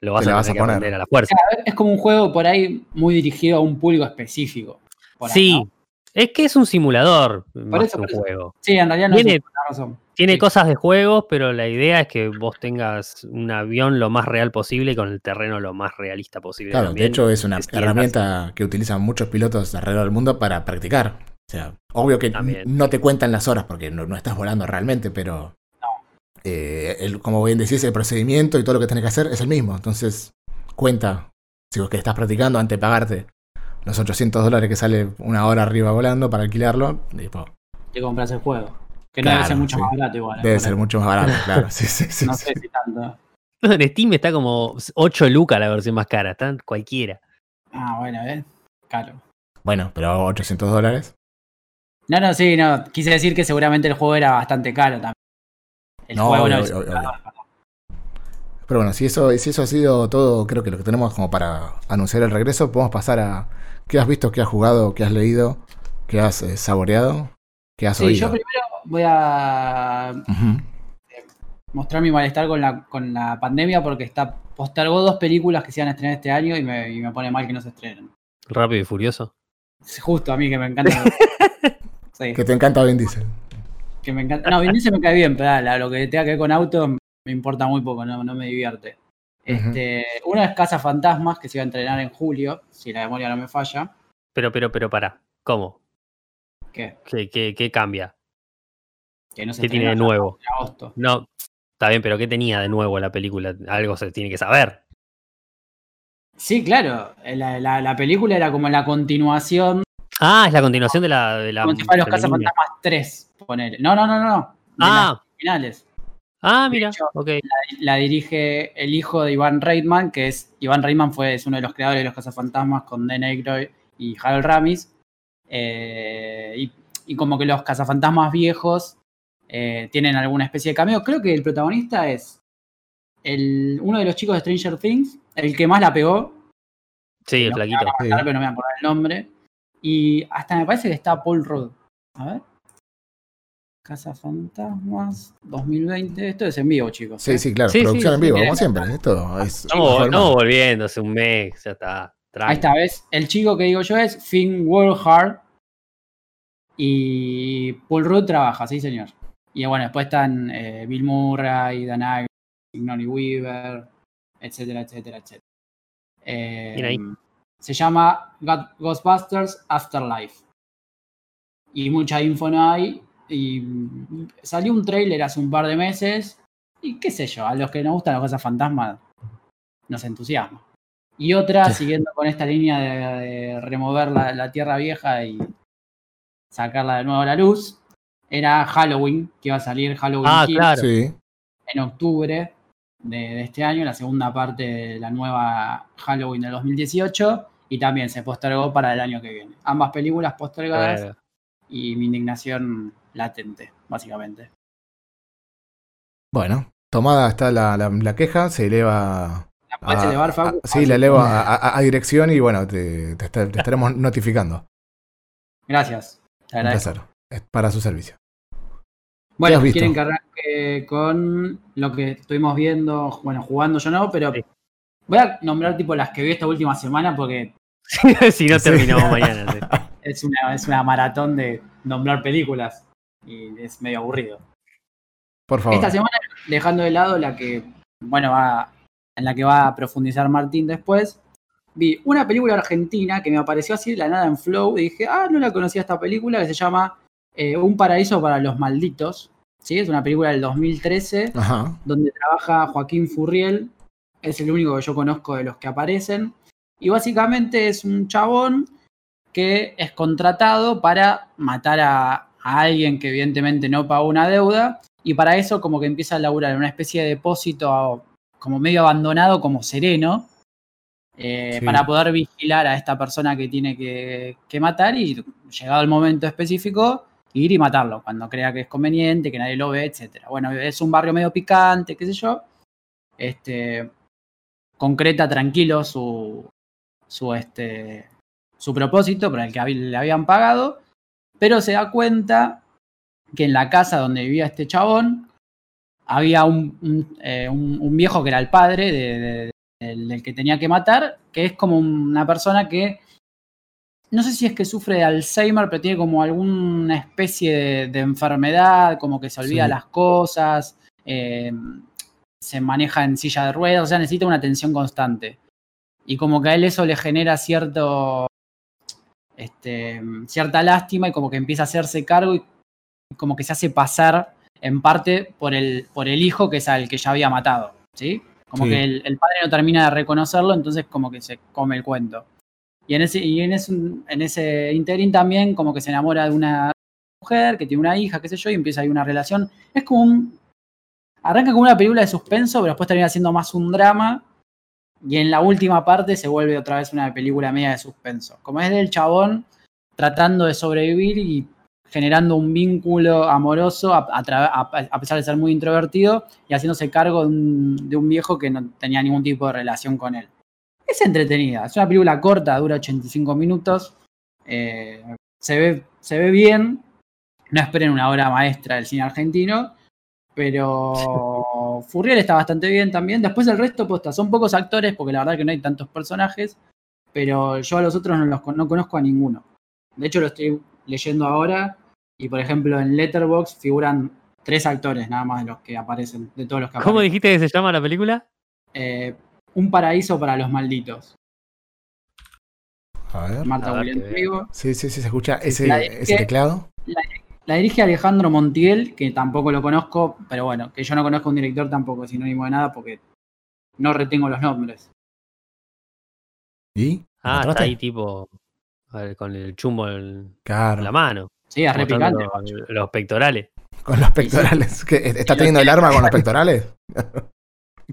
lo vas a tener vas a que poner. aprender a la fuerza. Es como un juego por ahí muy dirigido a un público específico. por ahí, Sí, ¿no? Es que es un simulador más eso, que un por eso. juego. Sí, en realidad no Tiene- es razón. Tiene Sí. cosas de juegos, pero la idea es que vos tengas un avión lo más real posible y con el terreno lo más realista posible. Claro, de hecho es una herramienta que utilizan muchos pilotos alrededor del mundo para practicar. O sea, obvio que También. no te cuentan las horas porque no, no estás volando realmente, pero eh, el- como bien decís, el procedimiento y todo lo que tenés que hacer es el mismo. Entonces, cuenta, si vos que estás practicando antes de pagarte los 800 dólares que sale una hora arriba volando para alquilarlo, tipo, Te compras el juego. Que no debe ser mucho sí. más barato igual. debe ser mucho más barato, claro. Sí, sí, sí, No sí. sé si tanto. En Steam está como 8 lucas la versión más cara, están cualquiera. Ah, bueno, ¿eh? Claro. Bueno, pero 800 dólares. No, no, sí, no. Quise decir que seguramente el juego era bastante caro también. El No, juego obvio, no obvio, obvio. Pero bueno, si eso, si eso ha sido todo, creo que lo que tenemos como para anunciar el regreso, podemos pasar a qué has visto, qué has jugado, qué has leído, qué has eh, saboreado, qué has Sí, oído. yo primero voy a Ujú. mostrar mi malestar con la, con la pandemia porque está postergó dos películas que se iban a estrenar este año y me, y me pone mal que no se estrenen. Rápido y furioso. Es Justo a mí que me encanta. sí, Que te encanta Vin Diesel. que me encanta. No, Vin Diesel me cae bien, pero la- lo que tenga que ver con auto me importa muy poco, no, no me divierte. Este, Una es Casa Fantasmas, que se iba a entrenar en julio, si la memoria no me falla. Pero, pero, pero, para. ¿Cómo? ¿Qué? ¿Qué, qué, qué cambia? Que no se ¿Qué tiene de nuevo? en agosto. No, está bien, pero ¿qué tenía de nuevo la película? Algo se tiene que saber. Sí, claro. La, la- la película era como la continuación, Ah, es la continuación de la. De la como si fuera los femenina. Cazafantasmas 3, ponele. No, no, no, no. De Ah, las finales. Ah, mira. hecho, ok. La dirige el hijo de Iván Reitman, que es. Iván Reitman fue, es uno de los creadores de los Cazafantasmas con Dan Aykroyd y Harold Ramis. Eh, y, y como que los Cazafantasmas viejos eh, tienen alguna especie de cameo. Creo que el protagonista es el, uno de los chicos de Stranger Things, el que más la pegó. Sí, el No, flaquito. Sí. Pero no me voy a acordar el nombre. Y hasta me parece que está Paul Rudd. A ver. Casa Fantasmas 2020. Esto es en vivo, chicos. Sí, ¿eh? sí, claro. Sí, sí, producción en vivo, como siempre. Esto es. Estamos, es estamos volviendo hace un mes, ya está. tranqui. Ahí está, ¿ves? El chico que digo yo es Finn Wolfhard. Y Paul Rudd trabaja, sí, señor. Y bueno, después están eh, Bill Murray, Dan Aykroyd, Sigourney Weaver, etcétera, etcétera, etcétera. Eh, se llama God- Ghostbusters Afterlife. Y mucha info no hay. Y salió un trailer hace un par de meses. Y qué sé yo, a los que nos gustan las cosas fantasmas nos entusiasma. Y otra, siguiendo con esta línea de, de remover la, la tierra vieja y sacarla de nuevo a la luz, era Halloween, que iba a salir Halloween Ah, Kills claro. Sí. en octubre de, de este año, la segunda parte de la nueva Halloween del 2018, y también se postergó para el año que viene. Ambas películas postergadas Claro. y mi indignación latente, básicamente. Bueno, tomada está la, la- la queja, se eleva. ¿La puedes a- elevar, Facu? a- sí, la elevo a, a- a dirección y bueno, te, te está- te estaremos notificando. Gracias. Te Un placer. Es para su servicio. Bueno, quieren que arranque con lo que estuvimos viendo, bueno, jugando yo no, pero Sí. voy a nombrar tipo las que vi esta última semana porque si no Sí. terminamos mañana. sí. es una, es una maratón de nombrar películas y es medio aburrido. Por favor. Esta semana, dejando de lado la que, bueno, va, en la que va a profundizar Martín después, vi una película argentina que me apareció así de la nada en Flow y dije, ah, no la conocía esta película que se llama eh, Un paraíso para los malditos. ¿sí? Es una película del 2013 Ajá. donde trabaja Joaquín Furriel, es el único que yo conozco de los que aparecen, y básicamente es un chabón que es contratado para matar a, a alguien que evidentemente no pagó una deuda, y para eso como que empieza a laburar en una especie de depósito como medio abandonado, como sereno, eh, Sí. para poder vigilar a esta persona que tiene que, que matar y, llegado el momento específico, ir y matarlo cuando crea que es conveniente, que nadie lo ve, etcétera. Bueno, es un barrio medio picante, qué sé yo. Este, concreta tranquilo su, su, este, su propósito para el que le habían pagado, pero se da cuenta que en la casa donde vivía este chabón había un, un, eh, un- un viejo que era el padre de- de- del, del que tenía que matar, que es como una persona que no sé si es que sufre de Alzheimer, pero tiene como alguna especie de, de enfermedad, como que se olvida Sí. las cosas, eh, se maneja en silla de ruedas, o sea, necesita una atención constante. Y como que a él eso le genera cierto, este, cierta lástima y como que empieza a hacerse cargo y como que se hace pasar en parte por el, por el hijo que es al que ya había matado, ¿sí? Como Sí. que el, el padre no termina de reconocerlo, entonces como que se come el cuento. Y en ese, y en ese, en ese interín también como que se enamora de una mujer que tiene una hija, qué sé yo, y empieza ahí una relación. Es como un... Arranca como una película de suspenso, pero después termina siendo más un drama. Y en la última parte se vuelve otra vez una película media de suspenso. Como es del chabón tratando de sobrevivir y generando un vínculo amoroso a, pesar de ser muy introvertido y haciéndose cargo de un, de un viejo que no tenía ningún tipo de relación con él. Es entretenida, es una película corta, dura 85 minutos, eh, se, ve, se ve bien, no esperen una obra maestra del cine argentino, pero Furriel está bastante bien también. Después el resto, posta, son pocos actores porque la verdad que no hay tantos personajes, pero yo a los otros no, los, no conozco a ninguno. De hecho lo estoy leyendo ahora y por ejemplo en Letterboxd figuran tres actores nada más de los que aparecen, de todos los que ¿Cómo aparecen. dijiste que se llama la película? Eh, un paraíso para los malditos. A ver. Marta A ver, William. Sí, sí, sí, se escucha ese, La ese teclado. La dirige Alejandro Montiel, que tampoco lo conozco, pero bueno, que yo no conozco a un director tampoco es sinónimo de nada porque no retengo los nombres. ¿Y? Ah, está ahí tipo ver, con el chumbo en Claro, la mano. Sí, es re mostrando picante. los, los pectorales. con los pectorales. ¿Qué, ¿Está teniendo el arma con los pectorales?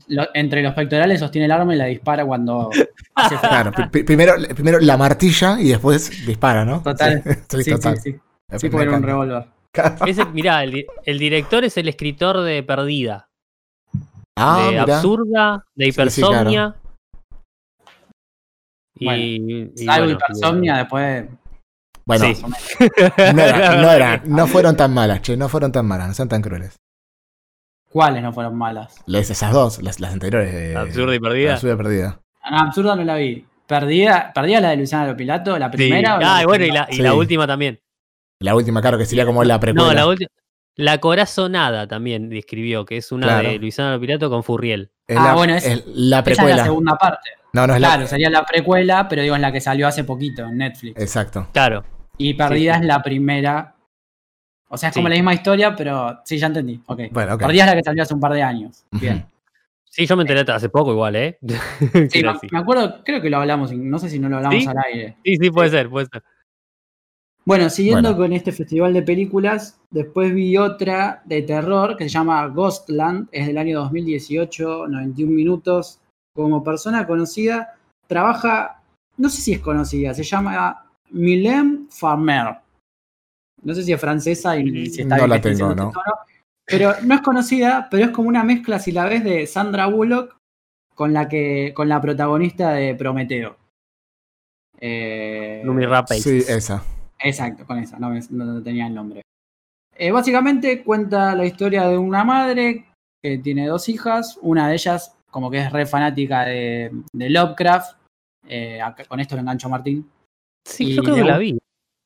Lo- entre los pectorales sostiene el arma y la dispara cuando hace. Claro, pri- pri- primero, primero la martilla y después dispara, ¿no? Total. Sí, Sí, total. sí, sí. Sí, porque era un revólver. Ese, mirá, el, di- el director es el escritor de Perdida, Ah, de mirá. Absurda, de Sí, sí, Hipersomnia. Y, Bueno, y Algo bueno, hipersomnia, después. Bueno, Sí. no, era- no, era- no fueron tan malas, che, no fueron tan malas, no son tan crueles. ¿Cuáles no fueron malas? Les- esas dos, las, las anteriores. de- Absurda y Perdida. Absurda y perdida. Ah, absurda no la vi. Perdida, perdida la de Luciana Lopilato, la Sí. primera. la Ah, y bueno, y la, Sí. la última también. La última, claro, que sería como la precuela. No, la última. La Corazonada también describió, que es una Claro. de Luisano Lopilato con Furriel. Es Ah, la, bueno, es- es la Esa es precuela. la segunda parte. No, no es Claro, la. sería la precuela, pero digo en la que salió hace poquito en Netflix. Exacto. Claro. Y Perdida sí. es la primera. O sea, es como Sí. la misma historia, pero sí, ya entendí. Ok. Bueno, ok. Perdida es la que salió hace un par de años. Bien. Sí, yo me enteré hace poco igual, ¿eh? Sí, me, acuerdo, creo que lo hablamos, no sé si no lo hablamos ¿Sí? al aire. sí, sí, puede ser, puede ser. Bueno, siguiendo Bueno. con este festival de películas, después vi otra de terror que se llama Ghostland, es del año 2018, 91 minutos. Como persona conocida, trabaja, no sé si es conocida, se llama Mylène Farmer. No sé si es francesa y si está No bien la tengo, no. tono, Pero no es conocida, pero es como una mezcla, si la ves, de Sandra Bullock con la que con la protagonista de Prometeo. Eh, Lumi Rapace. Sí, esa. Exacto, con esa, no, tenía el nombre. Eh, básicamente cuenta la historia de una madre que tiene dos hijas, una de ellas como que es re fanática de, de Lovecraft, eh, con esto lo engancho Martín, Sí, Y yo creo que la vi.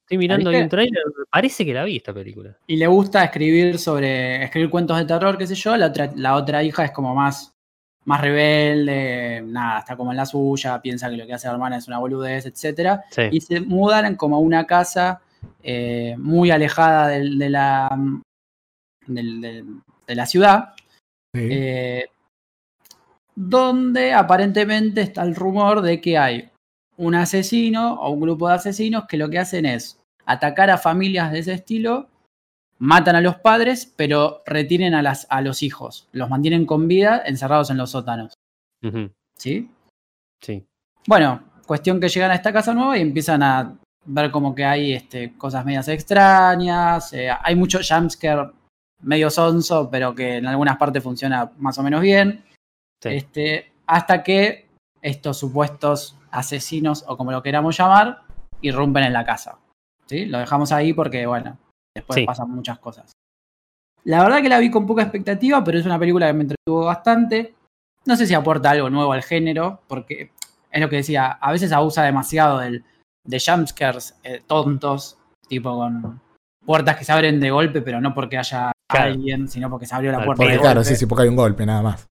Estoy mirando ahí un trailer, parece que la vi esta película. y le gusta escribir sobre, escribir cuentos de terror, qué sé yo, la otra, la otra hija es como más, más rebelde, nada, está como en la suya, piensa que lo que hace la hermana es una boludez, etcétera. Sí. y se mudan como a una casa eh, muy alejada de, la, de la ciudad, Sí. eh, donde aparentemente está el rumor de que hay un asesino o un grupo de asesinos que lo que hacen es atacar a familias de ese estilo, matan a los padres, pero retienen a, las, a los hijos, los mantienen con vida encerrados en los sótanos. ¿Sí? Sí. Bueno, cuestión que llegan a esta casa nueva y empiezan a ver como que hay este, cosas medias extrañas. eh, hay mucho jumpscare medio sonso, pero que en algunas partes funciona más o menos bien. Sí. Este, hasta que estos supuestos asesinos, o como lo queramos llamar, irrumpen en la casa. ¿Sí? Lo dejamos ahí porque, bueno, después Sí. pasan muchas cosas. La verdad que la vi con poca expectativa, pero es una película que me entretuvo bastante. No sé si aporta algo nuevo al género, porque es lo que decía, a veces abusa demasiado del, de jumpscares eh, tontos, tipo con puertas que se abren de golpe, pero no porque haya Claro. alguien, sino porque se abrió la puerta de Porque claro, golpe. sí, sí, porque hay un golpe, nada más.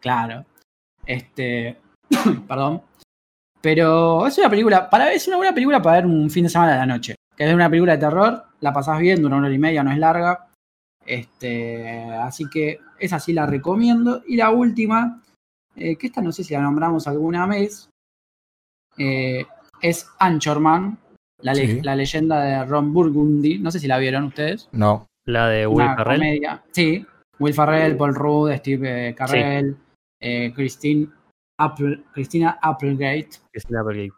Claro. Este. perdón. Pero es una película. Para, es una buena película para ver un fin de semana de la noche. Que es una película de terror. La pasás bien, dura una hora y media, no es larga. Este. Así que esa sí la recomiendo. Y la última. eh, que esta no sé si la nombramos alguna vez. eh, es Anchorman. La, le- Sí. la leyenda de Ron Burgundy. No sé si la vieron ustedes. No. La de Will Una Ferrell. comedia. Sí, Will Ferrell, Paul Rudd, Steve eh, Carell, eh, Christine Apple, Christina Applegate. Christina Applegate.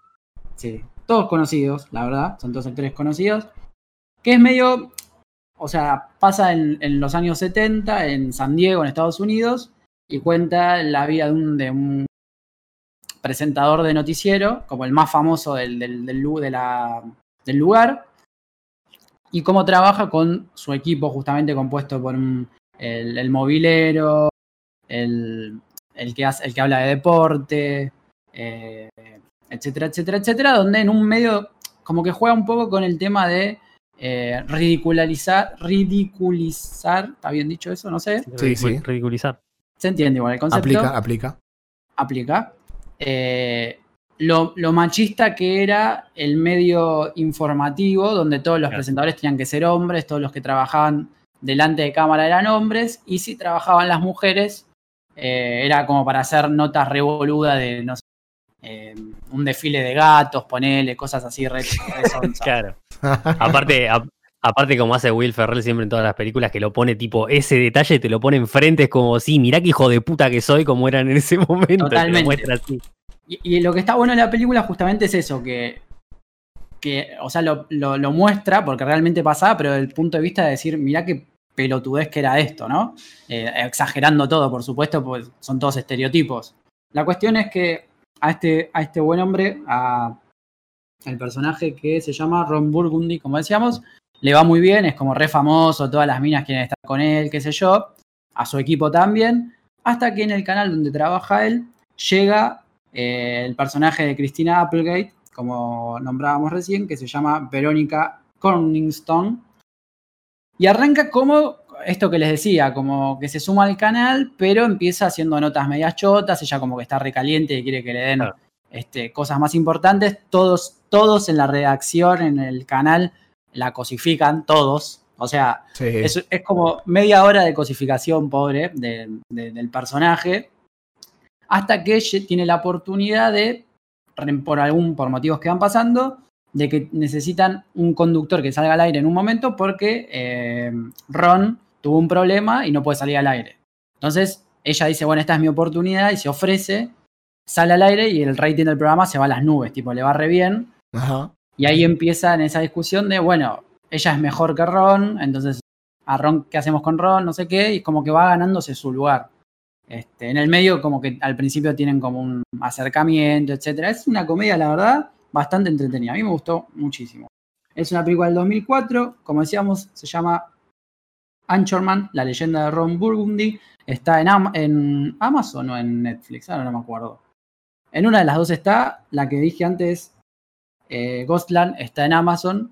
Sí, todos conocidos, la verdad, son todos actores conocidos. Que es medio, o sea, pasa en, los años 70 en San Diego, en Estados Unidos, y cuenta la vida de un, presentador de noticiero, como el más famoso del, del- lugar, y cómo trabaja con su equipo, justamente compuesto por el, el movilero, el, el que hace, el que habla de deporte, eh, etcétera, etcétera, etcétera, donde en un medio como que juega un poco con el tema de eh, ridiculizar, ridiculizar, ¿está bien dicho eso? No sé, Sí, sí. Ridiculizar. se entiende igual el concepto. Aplica, aplica. aplica. Eh, lo, lo machista que era el medio informativo, donde todos los Claro. presentadores tenían que ser hombres, todos los que trabajaban delante de cámara eran hombres, y si trabajaban las mujeres, eh, era como para hacer notas revoludas de, no sé, eh, un desfile de gatos, ponele, cosas así re. Claro. Aparte, a- aparte como hace Will Ferrell siempre en todas las películas, que lo pone tipo, ese detalle te lo pone enfrente, es como, sí, mirá qué hijo de puta que soy, como eran en ese momento. lo Totalmente. muestra así. Y, y lo que está bueno de la película justamente es eso, que, que o sea, lo, lo- lo muestra porque realmente pasaba, pero desde el punto de vista de decir, mirá qué pelotudez que era esto, ¿no? Eh, exagerando todo, por supuesto, pues son todos estereotipos. La cuestión es que a este, a este buen hombre, a el personaje que se llama Ron Burgundy, como decíamos, le va muy bien, es como re famoso, todas las minas quieren estar con él, qué sé yo, a su equipo también, hasta que en el canal donde trabaja él llega eh, el personaje de Christina Applegate, como nombrábamos recién, que se llama Verónica Corningstone, y arranca como esto que les decía, como que se suma al canal, pero empieza haciendo notas medias chotas, ella como que está recaliente y quiere que le den Claro. este, cosas más importantes, todos, todos en la redacción, en el canal, la cosifican, todos, o sea, Sí. es, es como media hora de cosificación, pobre, de- de- del personaje. Hasta que ella tiene la oportunidad de, por algún, por motivos que van pasando, de que necesitan un conductor que salga al aire en un momento porque eh, Ron tuvo un problema y no puede salir al aire. Entonces, ella dice, bueno, esta es mi oportunidad y se ofrece, sale al aire y el rating del programa se va a las nubes, tipo, le va re bien. Ajá. Y ahí empieza en esa discusión de, bueno, ella es mejor que Ron, entonces, a Ron, ¿qué hacemos con Ron? No sé qué, y como que va ganándose su lugar. Este, en el medio, como que al principio tienen como un acercamiento, etcétera. Es una comedia, la verdad, bastante entretenida. A mí me gustó muchísimo. Es una película del 2004, como decíamos, se llama Anchorman, la leyenda de Ron Burgundy. Está en, Am- en Amazon o en Netflix, ahora no me acuerdo. En una de las dos está, la que dije antes, eh, Ghostland está en Amazon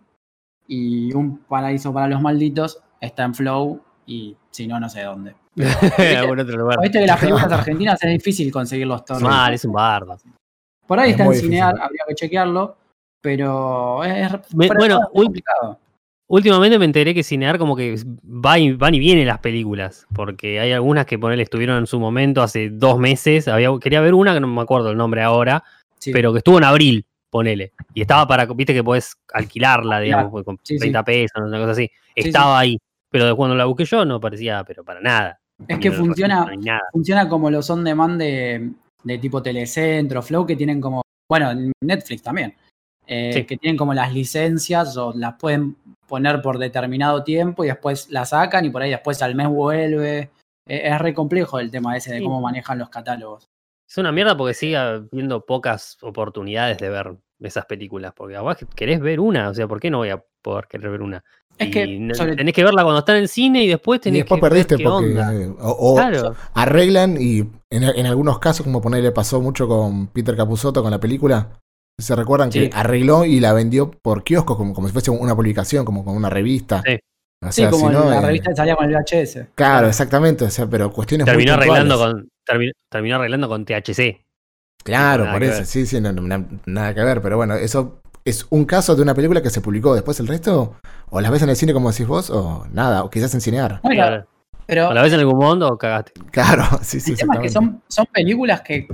y Un Paraíso para los Malditos está en Flow y si no, no sé dónde. Algún otro lugar. Viste que las películas argentinas es difícil conseguir los torrents. Mal, es un bardo. Por ahí Es está en. Cinear, habría que chequearlo, pero es Me- bueno, complicado. Últimamente me enteré que Cinear como que va y- van y vienen las películas, porque hay algunas que ponele estuvieron en su momento hace dos meses, había, quería ver una que no me acuerdo el nombre ahora, Sí. pero que estuvo en abril, ponele, y estaba para, viste que podés alquilarla, digamos, pues, con Sí, sí. 30 pesos, una cosa así, sí. estaba ahí, pero de cuando la busqué yo no parecía, pero para nada. es que funciona, funciona como los on demand de, de tipo Telecentro, Flow, que tienen como bueno, en Netflix también, eh, Sí. que tienen como las licencias o las pueden poner por determinado tiempo y después la sacan y por ahí después al mes vuelve. Eh, es re complejo el tema ese de Sí. cómo manejan los catálogos. Es una mierda porque sigue habiendo pocas oportunidades de ver esas películas. Porque vos querés ver una, o sea, ¿por qué no voy a poder querer ver una? Es Y que sobre- tenés que verla cuando está en el cine y después Y tenés después que ver perdiste qué porque. onda. eh, O, o Claro. arreglan y en, en algunos casos, como ponerle pasó mucho con Peter Capusotto con la película. ¿Se recuerdan Sí. que arregló y la vendió por kioscos como, como si fuese una publicación, como con una revista? Sí. O Sí, sea, como si no, la eh, revista que salía con el VHS. Claro, exactamente. O sea, pero cuestiones Terminó muy arreglando, con, termi- terminó arreglando con THC. Claro, Nada por eso. ver. Sí, sí, no, no, na- nada que ver. Pero bueno, eso es un caso de una película que se publicó. Después el resto, o las ves en el cine como decís vos, o nada, o quizás en cinear. Bueno, Claro. pero ¿O la ves en algún mundo o cagaste? Claro, sí, sí, el tema es que son, son películas que,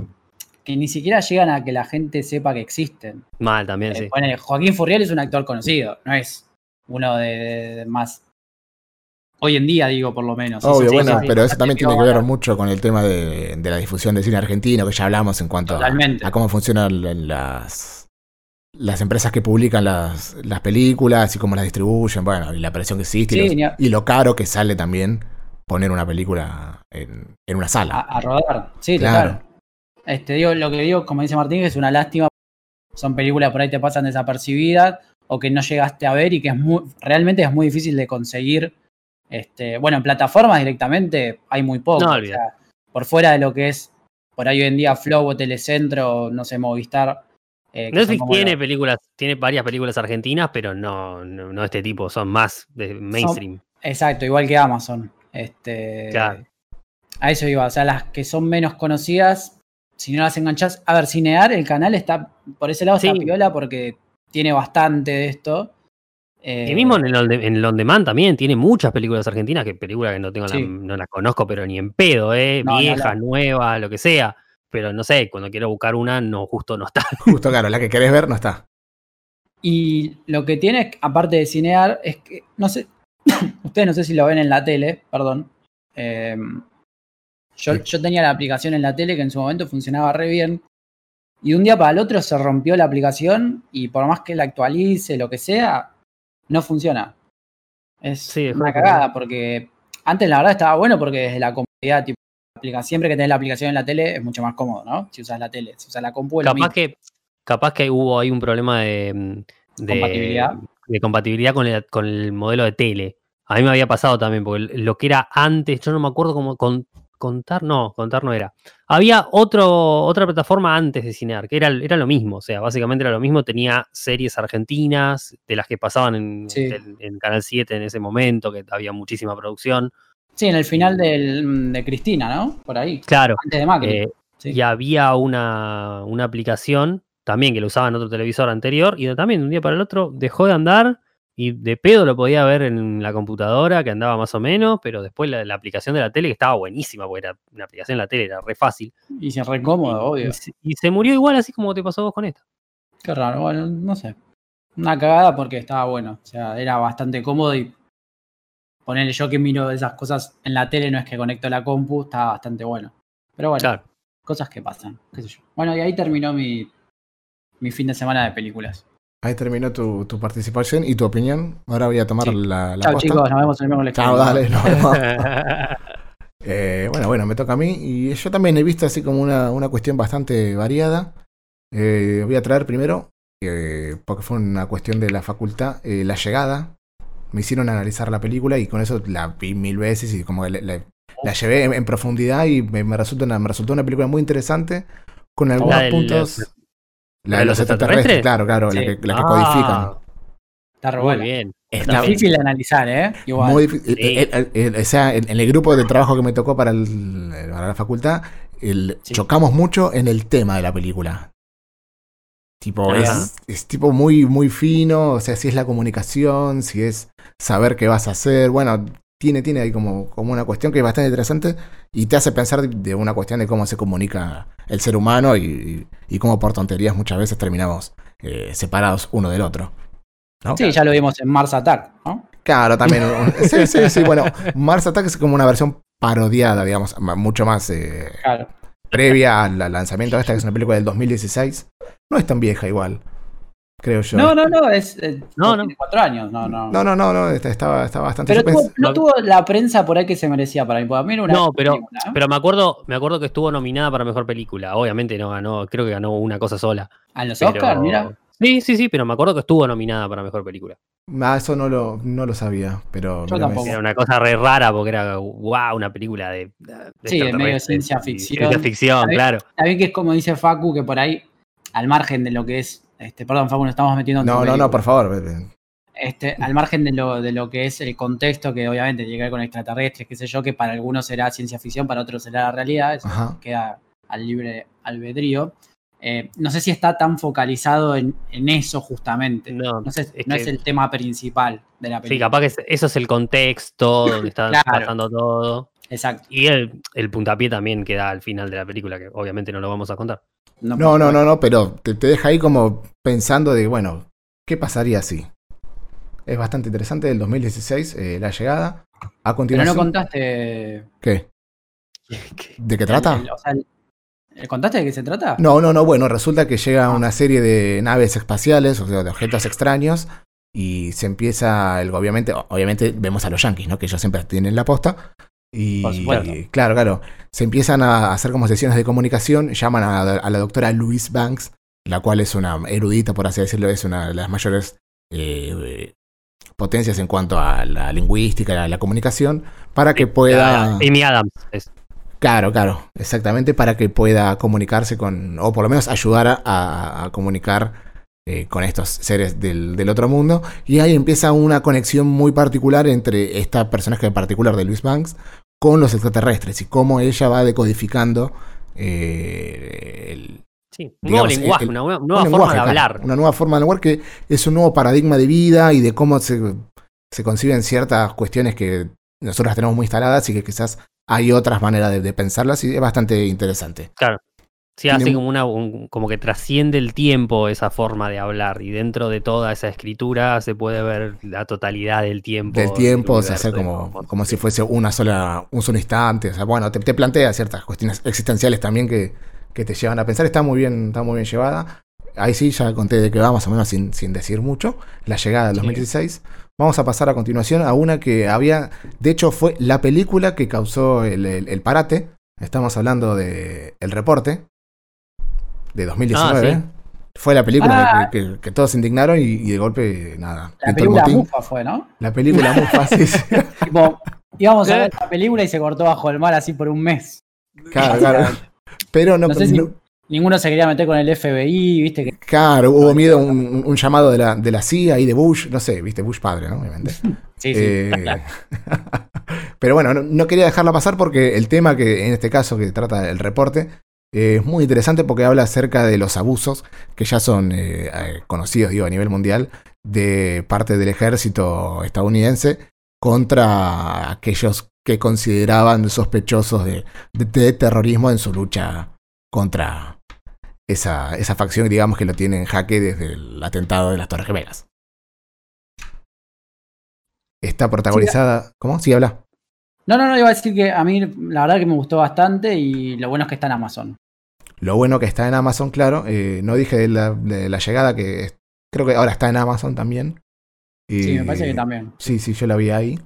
que ni siquiera llegan a que la gente sepa que existen. Mal también, Eh, sí. Joaquín Furriel es un actor conocido, no es uno de, de- de más. Hoy en día, digo, por lo menos. Obvio, bueno, pero eso también tiene que ver mucho con el tema de, de la difusión del cine argentino, que ya hablamos en cuanto a, cómo funcionan la- las, las empresas que publican las, las películas y cómo las distribuyen, bueno, y la presión que existe y, los- lo caro que sale también poner una película en, en una sala. a rodar. Sí, Claro. total. Este, digo, lo que digo, como dice Martín, es una lástima. Son películas por ahí te pasan desapercibidas o que no llegaste a ver y que es muy, realmente es muy difícil de conseguir. Este, bueno, en plataformas directamente hay muy poco. No, o sea, por fuera de lo que es por ahí hoy en día Flow o Telecentro, no sé, Movistar. eh, Netflix tiene películas, tiene varias películas argentinas, pero no, no, este tipo, son más de mainstream. Exacto, igual que Amazon. Este, Claro. A eso iba, o sea, las que son menos conocidas, si no las enganchás. A ver, Cinear, el canal está, por ese lado está Sí. piola porque tiene bastante de esto. Eh, Y mismo en el, on de- en el On Demand también tiene muchas películas argentinas, que películas que no tengo la- no las conozco, pero ni en pedo, eh, No, no, viejas, no. nuevas, lo que sea. Pero no sé, cuando quiero buscar una, no, justo no está. Justo claro, la que querés ver no está. Y lo que tiene, aparte de Cinear, es que, no sé, ustedes no sé si lo ven en la tele, perdón. eh, yo, Sí. yo tenía la aplicación en la tele que en su momento funcionaba re bien. Y de un día para el otro se rompió la aplicación y por más que la actualice, lo que sea, no funciona. Es Sí, una cagada porque antes la verdad estaba bueno porque desde la comodidad, tipo, siempre que tenés la aplicación en la tele es mucho más cómodo, ¿no? Si usas la tele, si usas la compu, es lo capaz mismo. que, capaz que hubo ahí un problema de, de Compatibilidad. de compatibilidad con el, con el modelo de tele. A mí me había pasado también, porque lo que era antes, yo no me acuerdo cómo con- contar, no, contar no era. Había otro, otra plataforma antes de Cinear, que era, era lo mismo, o sea, básicamente era lo mismo, tenía series argentinas, de las que pasaban en, Sí. en- en Canal 7 en ese momento, que había muchísima producción. Sí, en el final del, de Cristina, ¿no? Por ahí. Claro, Antes de Macri. eh, sí. y había una, una aplicación también que lo usaba en otro televisor anterior y también de un día para el otro dejó de andar y de pedo lo podía ver en la computadora que andaba más o menos, pero después la, la aplicación de la tele que estaba buenísima porque era una aplicación de la tele, era re fácil. Y se re cómodo, obvio. y se, y se murió igual así como te pasó vos con esta. Qué raro, bueno, no sé. Una cagada porque estaba bueno. O sea, era bastante cómodo y ponerle yo que miro esas cosas en la tele, no es que conecto la compu, estaba bastante bueno. Pero bueno, Claro. cosas que pasan, qué sé yo. Bueno, y ahí terminó mi, mi fin de semana de películas. Ahí terminó tu, tu participación y tu opinión. Ahora voy a tomar Sí. la, la Chao posta. chicos, nos vemos en el mismo Chao, dale. nos vemos. Eh, bueno, bueno, me toca a mí. Y yo también he visto así como una, una cuestión bastante variada. Eh, voy a traer primero, eh, porque fue una cuestión de la facultad, La Llegada. Me hicieron analizar la película y con eso la vi mil veces y como que la llevé en, en profundidad y me, me resulta una, me resultó una película muy interesante con algunos puntos. La de los extraterrestres, extraterrestres? claro, claro, la que, la que Ah, codifican. Está re Muy bien. Está Difícil de analizar, ¿eh? Igual. muy difícil. Sí. Eh, eh, eh, o sea, en, en el grupo de trabajo que me tocó para, el- para la facultad, el- Sí. chocamos mucho en el tema de la película. Tipo, Ah. es, es tipo muy, muy fino, o sea, si es la comunicación, si es saber qué vas a hacer, bueno, tiene, tiene ahí como, como una cuestión que es bastante interesante y te hace pensar de, una cuestión de cómo se comunica el ser humano y, y cómo por tonterías muchas veces terminamos eh, separados uno del otro. ¿no? Sí, ya lo vimos en Mars Attack, ¿no? Claro, también. sí, sí, sí. Bueno, Mars Attack es como una versión parodiada, digamos, mucho más eh, Claro. previa al lanzamiento de esta, que es una película del 2016. No es tan vieja igual, creo yo. No, no, no, es. eh, No, tiene no. cuatro años, no, no. no, no, no, no, está- estaba, estaba bastante... Pero tuvo- no tuvo la prensa por ahí que se merecía para mí. Para mí era una No, pero, película, ¿eh? pero me acuerdo, me acuerdo que estuvo nominada para mejor película. Obviamente no ganó, creo que ganó una cosa sola. A los pero- Oscars, mira. Sí, sí, sí, pero me acuerdo que estuvo nominada para mejor película. Ah, eso no lo, no lo sabía, pero... Yo tampoco. Era una cosa re rara porque era, wow, una película de. de Sí, de medio ciencia ficción. Ciencia ficción, ¿Sabés? claro. Está bien que es como dice Facu, que por ahí, al margen de lo que es. Este, perdón, Facu, nos estamos metiendo en No, no, no, por favor. Este, al margen de lo, de lo que es el contexto, que obviamente tiene que ver con extraterrestres, qué sé yo, que para algunos será ciencia ficción, para otros será la realidad, eso Ajá. queda al libre albedrío. Eh, no sé si está tan focalizado en, en eso justamente. No, No, sé, es no que- es el tema principal de la Sí, película. capaz que es- eso es el contexto donde está Claro. pasando todo. Exacto. Y el, el puntapié también queda al final de la película, que obviamente no lo vamos a contar. No, no, no, no, pero te, te deja ahí como pensando de, bueno, ¿qué pasaría si? Es bastante interesante, del 2016, eh, La Llegada. A Pero no continuación... contaste. ¿Qué? ¿De qué trata? el- o sea, el- ¿el- ¿Contaste de qué se trata? No, no, no, bueno, resulta que llega una serie de naves espaciales, o sea, de objetos extraños, y se empieza, el, obviamente, obviamente vemos a los yankees, ¿no? Que ellos siempre tienen la posta. Y Por claro, claro, se empiezan a hacer como sesiones de comunicación, llaman a, a la doctora Louise Banks, la cual es una erudita, por así decirlo, es una de las mayores eh, potencias en cuanto a la lingüística, a la comunicación, para que pueda... Amy Adams. es. Claro, claro, exactamente para que pueda comunicarse con, o por lo menos ayudar a comunicar eh, con estos seres del, del otro mundo. Y ahí empieza una conexión muy particular entre esta personaje en particular de Luis Banks con los extraterrestres y cómo ella va decodificando eh, el, Sí, un nuevo lenguaje, el- una nueva, forma lenguaje, de claro, hablar. Una nueva forma de hablar que es un nuevo paradigma de vida y de cómo se, se conciben ciertas cuestiones que nosotros las tenemos muy instaladas y que quizás hay otras maneras de, de pensarlas y es bastante interesante. Sí, hace como, una, un- como que trasciende el tiempo esa forma de hablar. Y dentro de toda esa escritura se puede ver la totalidad del tiempo. Del tiempo, se universo, hace como, como- si fuese una sola, un solo instante. O sea, bueno, te, te plantea ciertas cuestiones existenciales también que, que te llevan a pensar. Está muy bien, está muy bien llevada. Ahí sí, ya conté de qué va, más o menos sin, sin decir mucho. La llegada del Sí. 2016. Vamos a pasar a continuación a una que había. De hecho, fue la película que causó el, el- el parate. Estamos hablando de El Reporte. De 2019. Ah, Fue la película Ah. que, que- que todos se indignaron y, y de golpe, nada. La película. Mufa fue, ¿no? La película Mufa, sí, sí. Tipo, íbamos a ¿Eh? ver la película y se cortó bajo el mar así por un mes. Claro, claro. Pero no, No sé si- no- Ninguno se quería meter con el FBI, viste que. claro, hubo miedo, un, un llamado de la, de la CIA y de Bush, no sé, viste, Bush padre, ¿no? Obviamente. Sí, sí. Eh, pero bueno, no, no quería dejarla pasar porque el tema que en este caso que trata el reporte eh, es muy interesante porque habla acerca de los abusos que ya son eh, eh, conocidos, digo, a nivel mundial, de parte del ejército estadounidense contra aquellos que consideraban sospechosos de, de- de terrorismo en su lucha contra esa, esa facción, digamos, que lo tiene en jaque desde el atentado de las Torres Gemelas. Está protagonizada. ¿Cómo? Sí, habla. No, no, no, iba a decir que a mí la verdad que me gustó bastante y lo bueno es que está en Amazon. Lo bueno que está en Amazon, claro. eh, no dije de la, de la llegada, que creo que ahora está en Amazon también. Sí, me parece que también. Sí, sí, yo la vi ahí.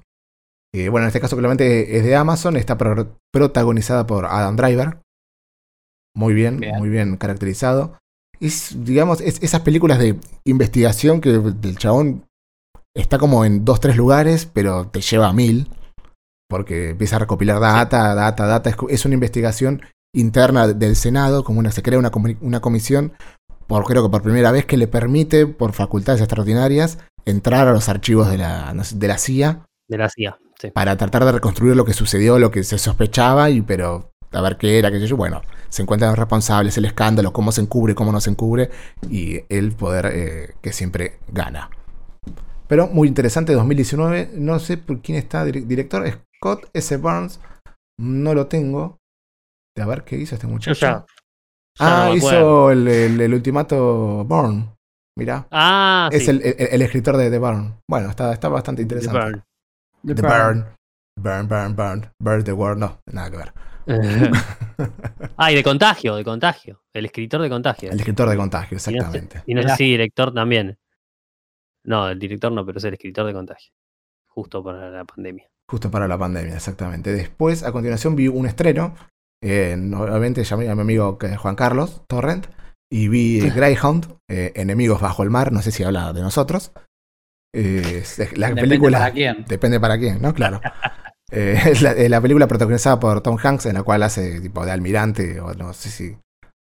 Eh, bueno, en este caso claramente es de Amazon, está pro- protagonizada por Adam Driver. Muy bien, Bien. muy bien caracterizado. Es, digamos, es- esas películas de investigación que el chabón está como en dos, tres lugares, pero te lleva a mil. Porque empieza a recopilar data, data, data. Es, es una investigación interna del Senado, como una, se crea una, una comisión, por, creo que por primera vez, que le permite, por facultades extraordinarias, entrar a los archivos de la, de la CIA De la CIA. Sí. para tratar de reconstruir lo que sucedió, lo que se sospechaba, y pero a ver qué era, qué sé yo. Bueno, se encuentran los responsables, el escándalo, cómo se encubre, cómo no se encubre, y el poder eh, que siempre gana. Pero muy interesante, 2019, no sé por quién está dir- director, Scott S. Burns, no lo tengo. A ver qué hizo este muchacho. ya. ya ah, no hizo el, el- el ultimato Bourne. Mirá. Ah, es sí. el, el- el escritor de The Burn. Bueno, está, está bastante The interesante. Burn. The Burn. Burn, burn, burn. Burn the World. No, nada que ver. ah, y de contagio, de contagio. El escritor de contagio. El escritor de contagio, Y no sé- exactamente. Y no sé si director también. No, el director no, pero es el escritor de contagio. Justo para la pandemia. Justo para la pandemia, exactamente. Después, a continuación, vi un estreno. eh, obviamente llamé a mi amigo Juan Carlos Torrent. Y vi Greyhound, eh, Enemigos bajo el mar. No sé si habla de nosotros. Eh, la Depende película. para quién. Depende para quién, ¿no? Claro. Eh, es la, película protagonizada por Tom Hanks, en la cual hace tipo de almirante, o no sé si.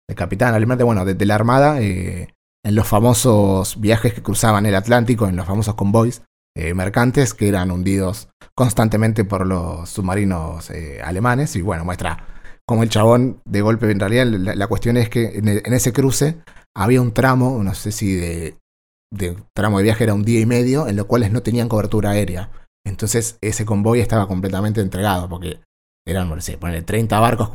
de capitán, almirante, bueno, de, de la armada, en los famosos viajes que cruzaban el Atlántico, en los famosos convoys eh, mercantes que eran hundidos constantemente por los submarinos eh, alemanes. Y bueno, muestra cómo el chabón, de golpe, en realidad, la, cuestión es que en, ese cruce había un tramo, no sé si de, tramo de viaje era un día y medio, en los cuales no tenían cobertura aérea. Entonces ese convoy estaba completamente entregado porque eran, no sé, ponele 30 barcos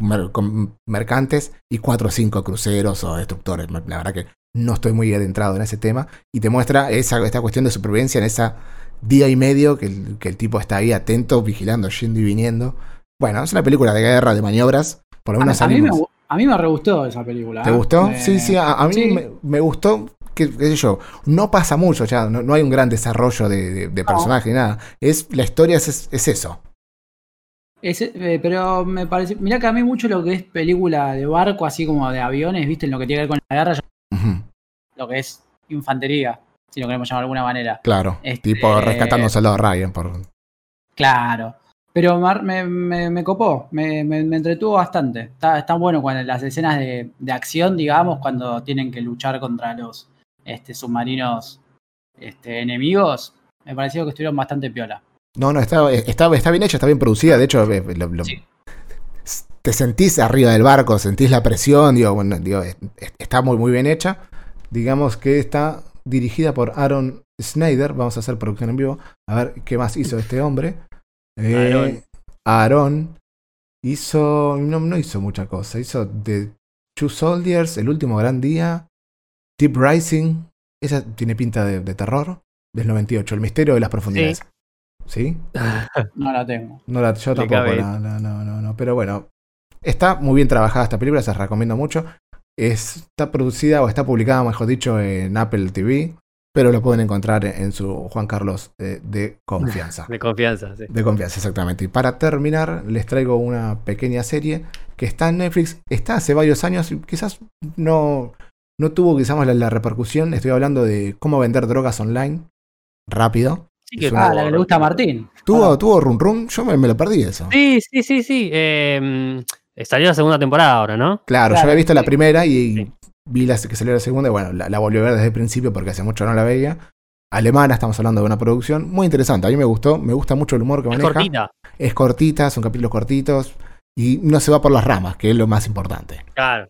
mercantes y 4 o 5 cruceros o destructores. La verdad que no estoy muy adentrado en ese tema y te muestra esa, esta cuestión de supervivencia en esa día y medio que el, que el tipo está ahí atento, vigilando, yendo y viniendo. Bueno, es una película de guerra, de maniobras. Por lo menos a mí me, a mí me re gustó esa película. ¿Te ¿eh? gustó? Sí, sí, a, a mí sí. Me, me gustó, qué sé yo, no pasa mucho, ya, no, no hay un gran desarrollo de, de- de personaje ni nada. Es, la historia es, es, es eso. Ese- eh, pero me parece. Mirá que a mí mucho lo que es película de barco, así como de aviones, ¿viste? En lo que tiene que ver con la guerra, lo que es infantería, si lo queremos llamar de alguna manera. claro, Este- tipo rescatando a Ryan. Por... Claro. Pero Mar- me, me- me copó, me, me- entretuvo bastante. Está, está bueno cuando las escenas de, de acción, digamos, cuando tienen que luchar contra los este, submarinos este, enemigos, me pareció que estuvieron bastante piola. No, no, está, está, está bien hecha, está bien producida. De hecho, eh, lo- lo- Sí. te sentís arriba del barco, sentís la presión, digo, bueno, digo, es- es- está muy, muy bien hecha. Digamos que está dirigida por Aaron Snyder. Vamos a hacer producción en vivo. A ver qué más hizo este hombre. Eh, Aaron. Hizo. No, no hizo mucha cosa. Hizo The Two Soldiers, El último gran día. Deep Rising. Esa tiene pinta de, de terror. Del 98. El misterio de las profundidades. ¿Sí? No la tengo. No la, yo tampoco, no, no, no. Pero bueno, está muy bien trabajada esta película, se la recomiendo mucho. Está producida o está publicada, mejor dicho, en Apple TV, pero lo pueden encontrar en su Juan Carlos eh, de confianza. De confianza, sí. De confianza, exactamente. Y para terminar, les traigo una pequeña serie que está en Netflix, está hace varios años, y quizás no, no tuvo quizás la, la repercusión. Estoy hablando de cómo vender drogas online rápido. Sí, que Es una- Ah, la que le gusta a Martín. ¿Tuvo, Ah, tuvo run run? Yo me, me lo perdí eso. Sí, sí, sí, sí. eh, salió la segunda temporada ahora, ¿no? Claro, yo Claro, había visto la primera y Sí. vi la que salió la segunda y bueno, la, la volví a ver desde el principio porque hace mucho no la veía. Alemana, estamos hablando de una producción muy interesante. A mí me gustó, me gusta mucho el humor que Es maneja. cortita. Es cortita, son capítulos cortitos y no se va por las ramas, que es lo más importante. Claro.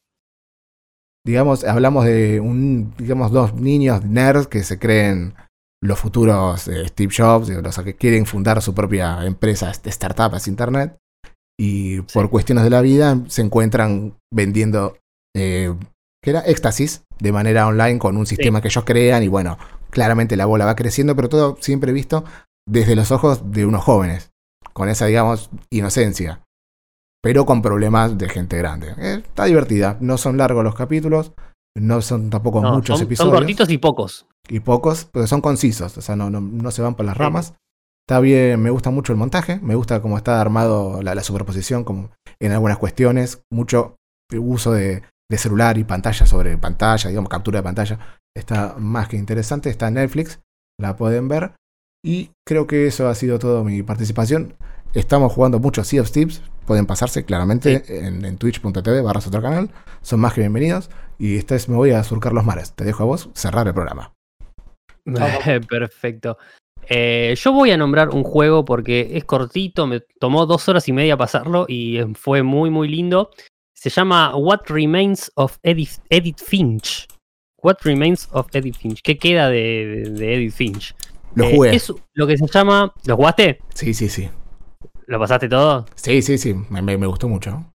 Digamos, hablamos de un, digamos, dos niños nerds que se creen los futuros eh, Steve Jobs, los que quieren fundar su propia empresa de startups internet y por cuestiones de la vida se encuentran vendiendo eh, que era éxtasis de manera online con un sistema que ellos crean y bueno, claramente la bola va creciendo, pero todo siempre visto desde los ojos de unos jóvenes, con esa, digamos, inocencia, pero con problemas de gente grande. Eh, está divertida, no son largos los capítulos, no son tampoco No, muchos son, son episodios cortitos y pocos. y pocos, pero son concisos, o sea, no, no, no se van por las ramas. Está bien, me gusta mucho el montaje, me gusta cómo está armado la, la superposición como en algunas cuestiones, mucho uso de, de celular y pantalla sobre pantalla, digamos, captura de pantalla. Está más que interesante, está en Netflix, la pueden ver. Y creo que eso ha sido todo mi participación. Estamos jugando mucho Sea of Thieves, pueden pasarse claramente en, en twitch.tv barra otro canal, son más que bienvenidos. Y esta vez me voy a surcar los mares, te dejo a vos cerrar el programa. Perfecto. Eh, yo voy a nombrar un juego porque es cortito, me tomó dos horas y media pasarlo y eh, fue muy, muy lindo. Se llama What Remains of Edith, Edith Finch. What Remains of Edith Finch. ¿Qué queda de, de Edith Finch? Lo Eh, jugué. es lo que se llama. ¿Lo jugaste? Sí, sí, sí. ¿Lo pasaste todo? Sí, sí, sí. Me, me- me gustó mucho.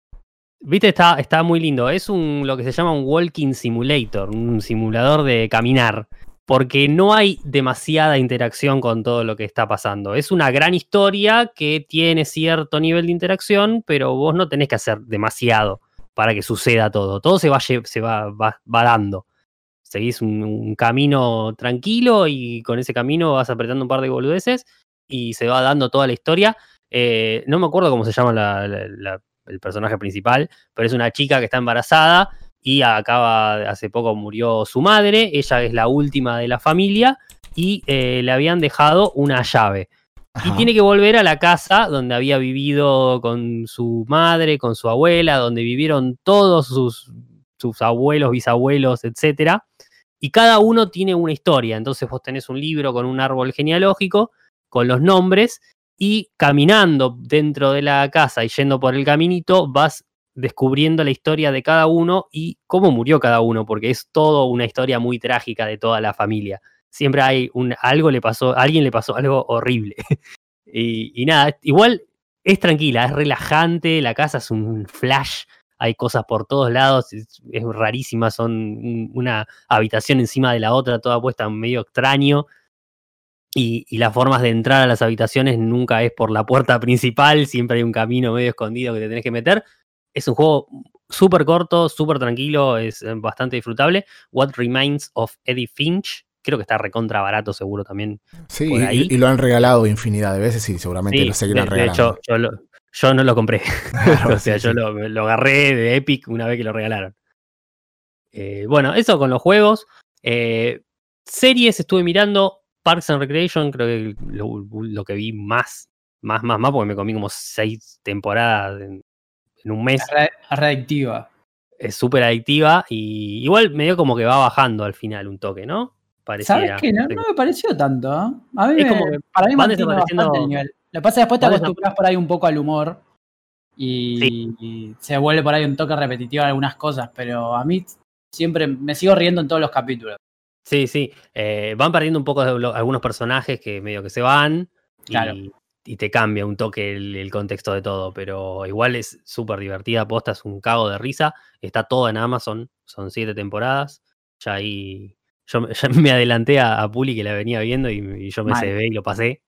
Viste, está, está muy lindo. Es un lo que se llama un walking simulator, un simulador de caminar. Porque no hay demasiada interacción con todo lo que está pasando. Es una gran historia que tiene cierto nivel de interacción, pero vos no tenés que hacer demasiado para que suceda todo. Todo se va, se va, dando. Seguís un, camino tranquilo y con ese camino vas apretando un par de boludeces y se va dando toda la historia. Eh, no me acuerdo cómo se llama el personaje principal, pero es una chica que está embarazada y acaba, hace poco murió su madre, ella es la última de la familia y eh, le habían dejado una llave. Y tiene que volver a la casa donde había vivido con su madre, con su abuela, donde vivieron todos sus, sus abuelos, bisabuelos, etc. Y cada uno tiene una historia. Entonces vos tenés un libro con un árbol genealógico, con los nombres, y caminando dentro de la casa y yendo por el caminito, vas descubriendo la historia de cada uno y cómo murió cada uno, porque es todo una historia muy trágica de toda la familia. Siempre hay un algo le pasó, a alguien le pasó algo horrible. y, nada, igual es tranquila, es relajante, la casa es un flash, hay cosas por todos lados, es, rarísima, son una habitación encima de la otra, toda puesta medio extraño. Y, y, las formas de entrar a las habitaciones nunca es por la puerta principal, siempre hay un camino medio escondido que te tenés que meter es un juego súper corto, súper tranquilo, es eh, bastante disfrutable. What Remains of Eddie Finch. Creo que está recontra barato seguro también. Sí, Y, lo han regalado infinidad de veces y seguramente lo seguirán regalando. De hecho, yo, no lo compré. o sea, yo lo, agarré de Epic una vez que lo regalaron. Eh, bueno, eso con los juegos. Eh, series estuve mirando. Parks and Recreation, creo que lo, lo, que vi más, más, más, más, porque me comí como seis temporadas en, en un mes. Es readictiva. Es súper adictiva y igual medio como que va bajando al final un toque, ¿no? Pareciera. ¿Sabes qué? No, me pareció tanto. ¿eh? A mí como para mí mantiene bastante el nivel. Lo que pasa es que después te acostumbras por ahí un poco al humor y, se vuelve por ahí un toque repetitivo algunas cosas, pero a mí siempre me sigo riendo en todos los capítulos. Sí, sí. Eh, van perdiendo un poco algunos personajes que medio que se van. Claro y te cambia un toque el, contexto de todo, pero igual es súper divertida, posta, es un cago de risa, está todo en Amazon, son siete temporadas, ya ahí, yo ya me adelanté a, Puli que la venía viendo y, yo me cebé y lo pasé.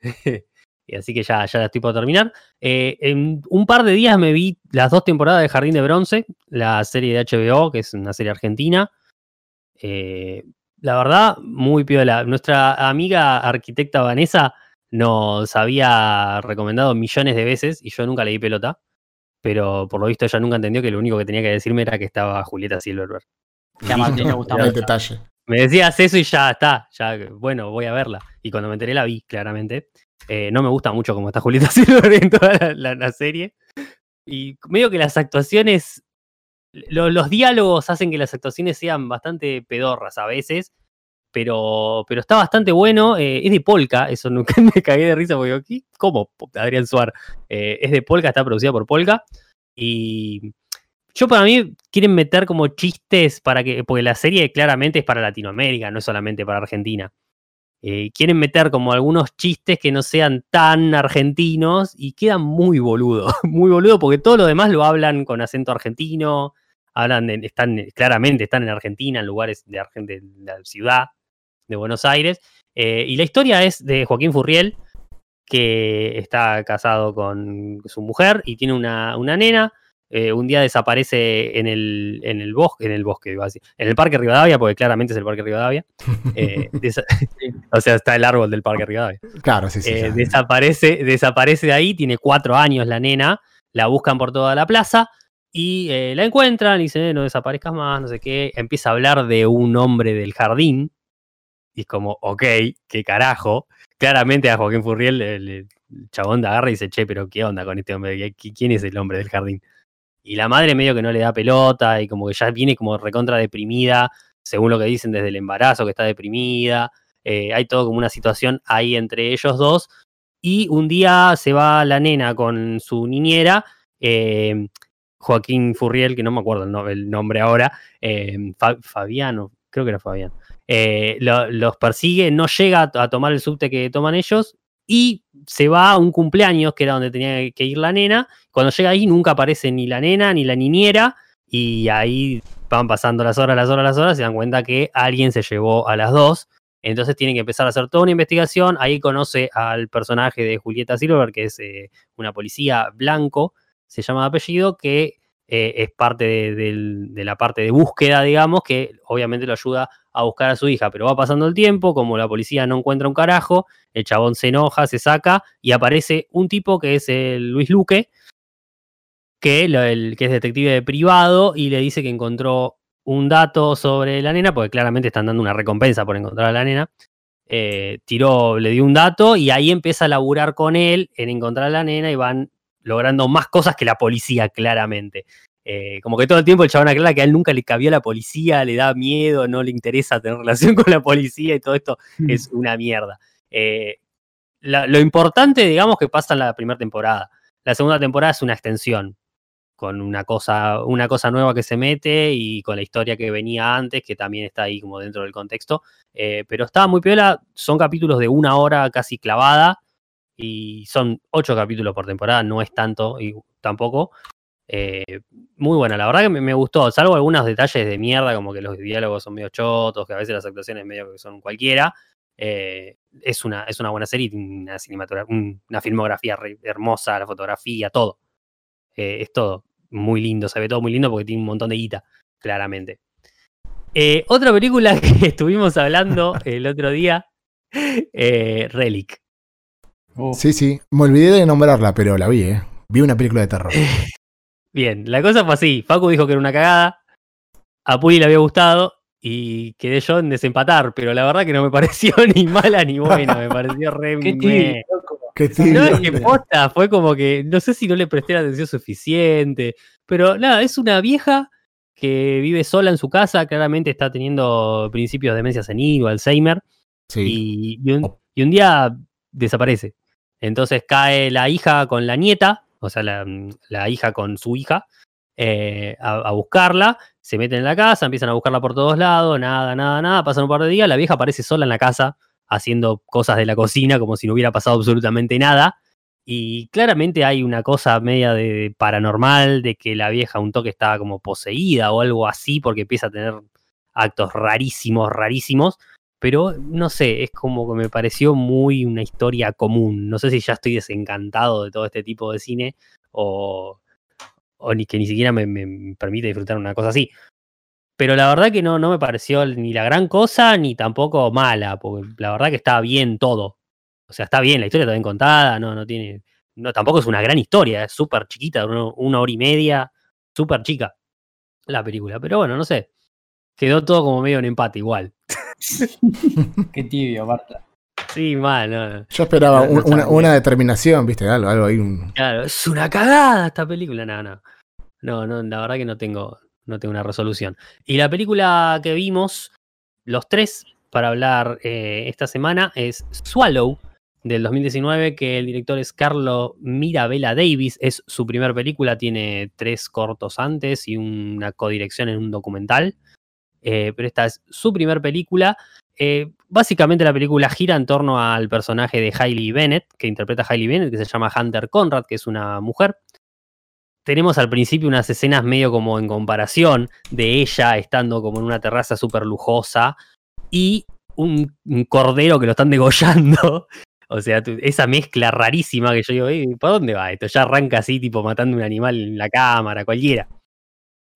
y así que ya, ya la estoy por terminar. Eh, en un par de días me vi las dos temporadas de Jardín de Bronce, la serie de HBO, que es una serie argentina. Eh, la verdad, muy piola. Nuestra amiga arquitecta Vanessa nos había recomendado millones de veces y yo nunca le di pelota, pero por lo visto ella nunca entendió que lo único que tenía que decirme era que estaba Julieta Silverberg. detalle. Me decías eso y ya está, ya, bueno, voy a verla. Y cuando me enteré la vi, claramente. Eh, no me gusta mucho cómo está Julieta Silverberg en toda la, serie. Y medio que las actuaciones, los diálogos hacen que las actuaciones sean bastante pedorras a veces, pero, pero está bastante bueno. Eh, es de Polka, eso nunca me cagué de risa porque aquí, ¿cómo? Adrián Suar. Eh, es de Polka, está producida por Polka. Y yo para mí quieren meter como chistes para que, porque la serie claramente es para Latinoamérica, no es solamente para Argentina. Eh, quieren meter como algunos chistes que no sean tan argentinos y quedan muy boludo, muy boludo porque todo lo demás lo hablan con acento argentino, hablan, están, claramente están en Argentina, en lugares de, de la ciudad, de Buenos Aires. Eh, y la historia es de Joaquín Furriel, que está casado con su mujer y tiene una, una nena. Eh, un día desaparece en el, en el bosque, en el bosque, iba a decir, en el Parque Rivadavia, porque claramente es el Parque Rivadavia. Eh, o sea, está el árbol del Parque Rivadavia. Claro, sí, sí. desaparece, desaparece de ahí, tiene cuatro años la nena, la buscan por toda la plaza y la encuentran y dicen, no desaparezcas más, no sé qué. Empieza a hablar de un hombre del jardín, y es como, ok, qué carajo. Claramente a Joaquín Furriel el, chabón de agarra y dice, che, pero qué onda con este hombre, ¿quién es el hombre del jardín? Y la madre medio que no le da pelota y como que ya viene como recontra deprimida, según lo que dicen desde el embarazo, que está deprimida. Eh, hay todo como una situación ahí entre ellos dos. Y un día se va la nena con su niñera, eh, Joaquín Furriel, que no me acuerdo el, nombre ahora, eh, Fabiano, creo que era Fabiano. Eh, los persigue, no llega a, tomar el subte que toman ellos y se va a un cumpleaños que era donde tenía que ir la nena. Cuando llega ahí nunca aparece ni la nena ni la niñera y ahí van pasando las horas, las horas, las horas, se dan cuenta que alguien se llevó a las dos. Entonces tienen que empezar a hacer toda una investigación. Ahí conoce al personaje de Julieta Silver, que es eh, una policía blanco, se llama apellido, que eh, es parte de, de la parte de búsqueda, digamos, que obviamente lo ayuda a buscar a su hija. Pero va pasando el tiempo, como la policía no encuentra un carajo, el chabón se enoja, se saca y aparece un tipo que es el Luis Luque, que, el, que es detective privado y le dice que encontró un dato sobre la nena, porque claramente están dando una recompensa por encontrar a la nena. Eh, tiró, le dio un dato y ahí empieza a laburar con él en encontrar a la nena y van logrando más cosas que la policía, claramente. Eh, como que todo el tiempo el chabón aclara que a él nunca le cabía la policía, le da miedo, no le interesa tener relación con la policía y todo esto es una mierda. Eh, la- lo importante, digamos, que pasa en la primera temporada. La segunda temporada es una extensión, con una cosa, una cosa nueva que se mete y con la historia que venía antes, que también está ahí como dentro del contexto. Eh, pero está muy piola, son capítulos de una hora casi clavada y son ocho capítulos por temporada, no es tanto y tampoco. Eh, muy buena, la verdad que me, gustó, salvo algunos detalles de mierda, como que los diálogos son medio chotos, que a veces las actuaciones medio que son cualquiera. Eh, es, una, es una buena serie, una, cinematogra- un- una filmografía hermosa, la fotografía, todo. Eh, es todo muy lindo, se ve todo muy lindo porque tiene un montón de guita, claramente. Otra película que estuvimos hablando el otro día, Relic. Sí, sí. Me olvidé de nombrarla, pero la vi, ¿eh? Vi una película de terror. Bien, la cosa fue así. Facu dijo que era una cagada. A Puli le había gustado y quedé yo en desempatar, pero la verdad que no me pareció ni mala ni buena. Me pareció re. Qué. Qué No, es que posta, fue como que. No sé si no le presté la atención suficiente. Pero nada, es una vieja que vive sola en su casa. Claramente está teniendo principios de demencia senil o Alzheimer. Sí. Y, y un, Oh. y un día desaparece. Entonces cae la hija con la nieta, o sea, la, hija con su hija, eh, a, a buscarla. Se meten en la casa, empiezan a buscarla por todos lados, nada, nada, nada. Pasan un par de días, la vieja aparece sola en la casa, haciendo cosas de la cocina como si no hubiera pasado absolutamente nada. Y claramente hay una cosa media de paranormal, de que la vieja un toque estaba como poseída o algo así, porque empieza a tener actos rarísimos, rarísimos pero no sé, es como que me pareció muy una historia común. No sé si ya estoy desencantado de todo este tipo de cine o, ni que ni siquiera me, me permite disfrutar una cosa así. Pero la verdad que no, no me pareció ni la gran cosa ni tampoco mala, porque la verdad que está bien todo. O sea, está bien, la historia está bien contada, no, no tiene. No, tampoco es una gran historia, es súper chiquita, uno- una hora y media, súper chica la película. Pero bueno, no sé. Quedó todo como medio en empate igual. Qué tibio, Marta. Sí, mal, no. Yo esperaba No, no un- una, determinación, ¿viste? Algo, algo ahí. un- Claro, es una cagada esta película. No, no. No, no, la verdad que no tengo, no tengo una resolución. Y la película que vimos, los tres, para hablar eh, esta semana, es Swallow, del 2019, que el director es Carlo Mirabella Davis. Es su primer película, tiene tres cortos antes y una codirección en un documental. Eh, pero esta es su primer película. Eh, básicamente la película gira en torno al personaje de Hailey Bennett, que interpreta a Hailey Bennett, que se llama Hunter Conrad, que es una mujer. Tenemos al principio unas escenas medio como en comparación de ella estando como en una terraza súper lujosa y un, cordero que lo están degollando. O sea, esa mezcla rarísima que yo digo, "Eh, ¿por dónde va esto? Ya arranca así, tipo matando un animal en la cámara, cualquiera.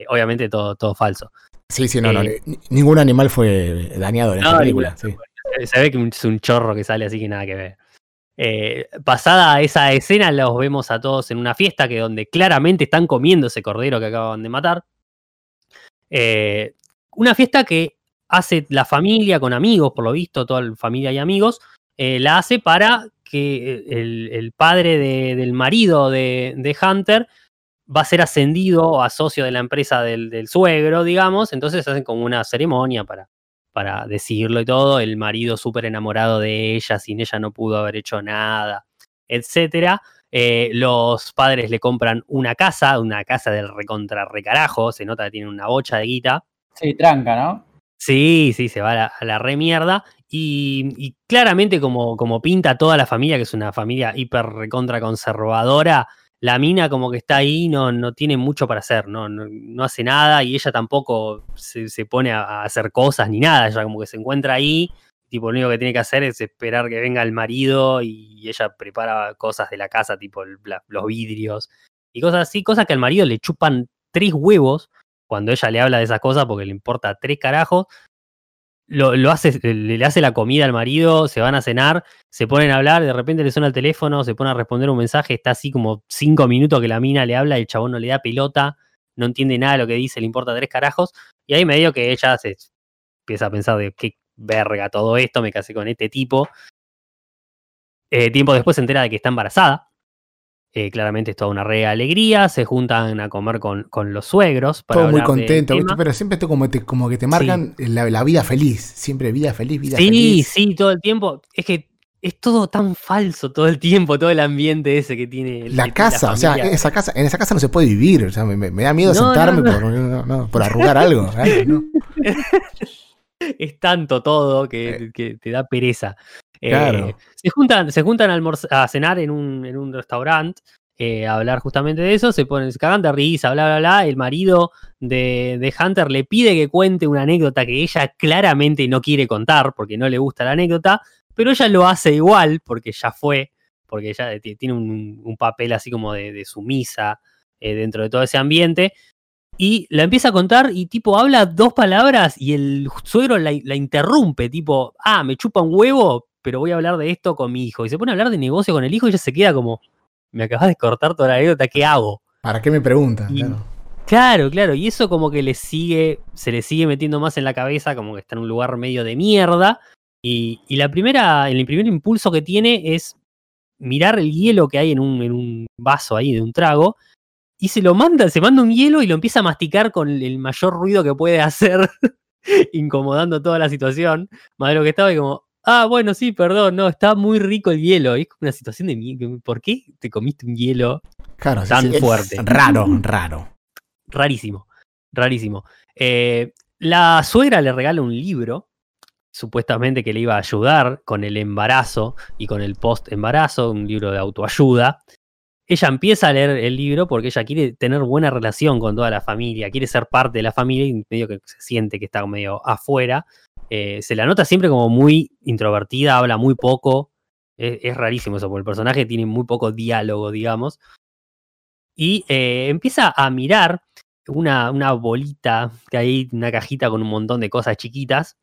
Obviamente todo, todo falso. Sí, sí, no, no. Eh, ni- Ningún animal fue dañado en esta No, película. Sí. Eh, Se ve que es un chorro que sale así que nada que ver. Eh, pasada esa escena, los vemos a todos en una fiesta que donde claramente están comiendo ese cordero que acaban de matar. Eh, una fiesta que hace la familia con amigos, por lo visto, toda la familia y amigos, la hace para que el, el padre de- del marido de, de Hunter va a ser ascendido a socio de la empresa del, del suegro, digamos, entonces hacen como una ceremonia para, para decirlo y todo, el marido súper enamorado de ella, sin ella no pudo haber hecho nada, etcétera. Eh, los padres le compran una casa, una casa del recontra recarajo, se nota que tiene una bocha de guita. Sí, tranca, ¿no? Sí, sí, se va a la, a la re mierda. Y, y claramente como, como pinta toda la familia, que es una familia hiper recontra conservadora, la mina como que está ahí, no, no tiene mucho para hacer, no, no, no hace nada y ella tampoco se, se pone a, hacer cosas ni nada, ella como que se encuentra ahí, tipo lo único que tiene que hacer es esperar que venga el marido y ella prepara cosas de la casa, tipo los vidrios y cosas así, cosas que al marido le chupan tres huevos cuando ella le habla de esas cosas porque le importa tres carajos. Lo, hace, le, hace la comida al marido, se van a cenar, se ponen a hablar, de repente le suena el teléfono, se pone a responder un mensaje, está así como cinco minutos que la mina le habla el chabón no le da pelota, no entiende nada de lo que dice, le importa tres carajos, y ahí medio que ella se empieza a pensar de qué verga todo esto, me casé con este tipo. Eh, tiempo después se entera de que está embarazada. Eh, claramente es toda una re alegría, se juntan a comer con, con los suegros. Para Todo muy contento. ¿viste? pero siempre esto como, te, como que te marcan la, la vida feliz. Siempre vida feliz, vida Sí, feliz. sí, todo el tiempo. Es que es todo tan falso todo el tiempo, todo el ambiente ese que tiene. que La tiene casa, o sea, esa casa, en esa casa no se puede vivir. O sea, me, da miedo No, sentarme no. Por, no, no, por arrugar algo. No. es tanto todo que, que te da pereza. Eh, Claro. se juntan, se juntan a, cenar en un, en un restaurante, eh, a hablar justamente de eso, se ponen, se cagan de risa, bla, bla, bla. El marido de, de Hunter le pide que cuente una anécdota que ella claramente no quiere contar porque no le gusta la anécdota, pero ella lo hace igual porque ya fue, porque ella ti- tiene un, un papel así como de, de sumisa eh, dentro de todo ese ambiente. Y la empieza a contar y tipo habla dos palabras y el suegro la, la interrumpe, tipo, ah, me chupa un huevo, pero voy a hablar de esto con mi hijo. Y se pone a hablar de negocio con el hijo y ella se queda como, me acabas de cortar toda la anécdota, ¿qué hago? ¿Para qué me preguntan? Y- Claro. Claro, claro, y eso como que le sigue, se le sigue metiendo más en la cabeza, como que está en un lugar medio de mierda. Y, y la primera, el primer impulso que tiene es mirar el hielo que hay en un, en un vaso ahí de un trago. Y se lo manda, se manda un hielo y lo empieza a masticar con el mayor ruido que puede hacer, incomodando toda la situación. Más de lo que estaba y como, ah, bueno, sí, perdón, no, está muy rico el hielo. Y es como una situación de. ¿Por qué te comiste un hielo Claro, tan sí, fuerte. Raro, raro. rarísimo, rarísimo. Eh, la suegra le regala un libro, supuestamente que le iba a ayudar con el embarazo y con el post-embarazo, un libro de autoayuda. Ella empieza a leer el libro porque ella quiere tener buena relación con toda la familia, quiere ser parte de la familia y medio que se siente que está medio afuera. Eh, se la nota siempre como muy introvertida, habla muy poco. Es, rarísimo eso, porque el personaje tiene muy poco diálogo, digamos. Y eh, empieza a mirar una, una bolita que hay, una cajita con un montón de cosas chiquitas.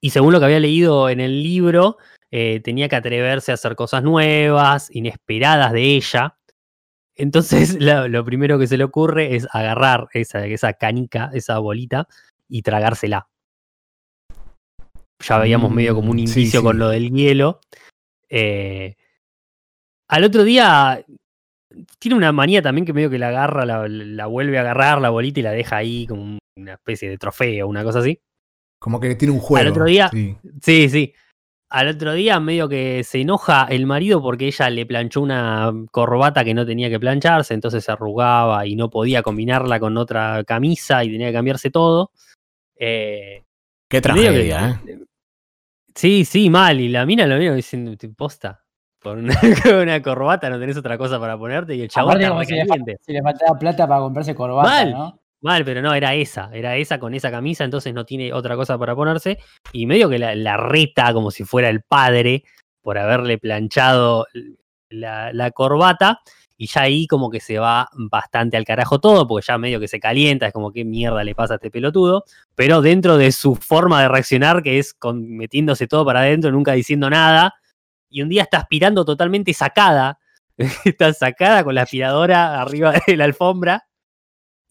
Y según lo que había leído en el libro, eh, tenía que atreverse a hacer cosas nuevas, inesperadas de ella. Entonces, lo, lo primero que se le ocurre es agarrar esa, esa canica, esa bolita, y tragársela. Ya veíamos medio como un Mm, sí, indicio con sí. lo del hielo. Eh, al otro día tiene una manía también que medio que la agarra, la, la vuelve a agarrar la bolita y la deja ahí como un- una especie de trofeo, una cosa así. Como que tiene un juego. otro día- sí. Sí, sí. Al otro día medio que se enoja el marido porque ella le planchó una corbata que no tenía que plancharse, entonces se arrugaba y no podía combinarla con otra camisa y tenía que cambiarse todo. Eh, Qué que- tragedia, ¿eh? Sí, sí, mal. Y la mina lo mira diciendo, "Te posta. Por una, con una corbata no tenés otra cosa para ponerte y el chabón Aparte, como si le faltaba plata para comprarse corbata, Mal. ¿no? Mal, pero no, era esa, era esa con esa camisa, entonces no tiene otra cosa para ponerse. Y medio que la, reta como si fuera el padre por haberle planchado la, corbata. Y ya ahí como que se va bastante al carajo todo, porque ya medio que se calienta, es como qué mierda le pasa a este pelotudo. Pero dentro de su forma de reaccionar, que es metiéndose todo para adentro, nunca diciendo nada. Y un día está aspirando totalmente sacada. está sacada con la aspiradora arriba de la alfombra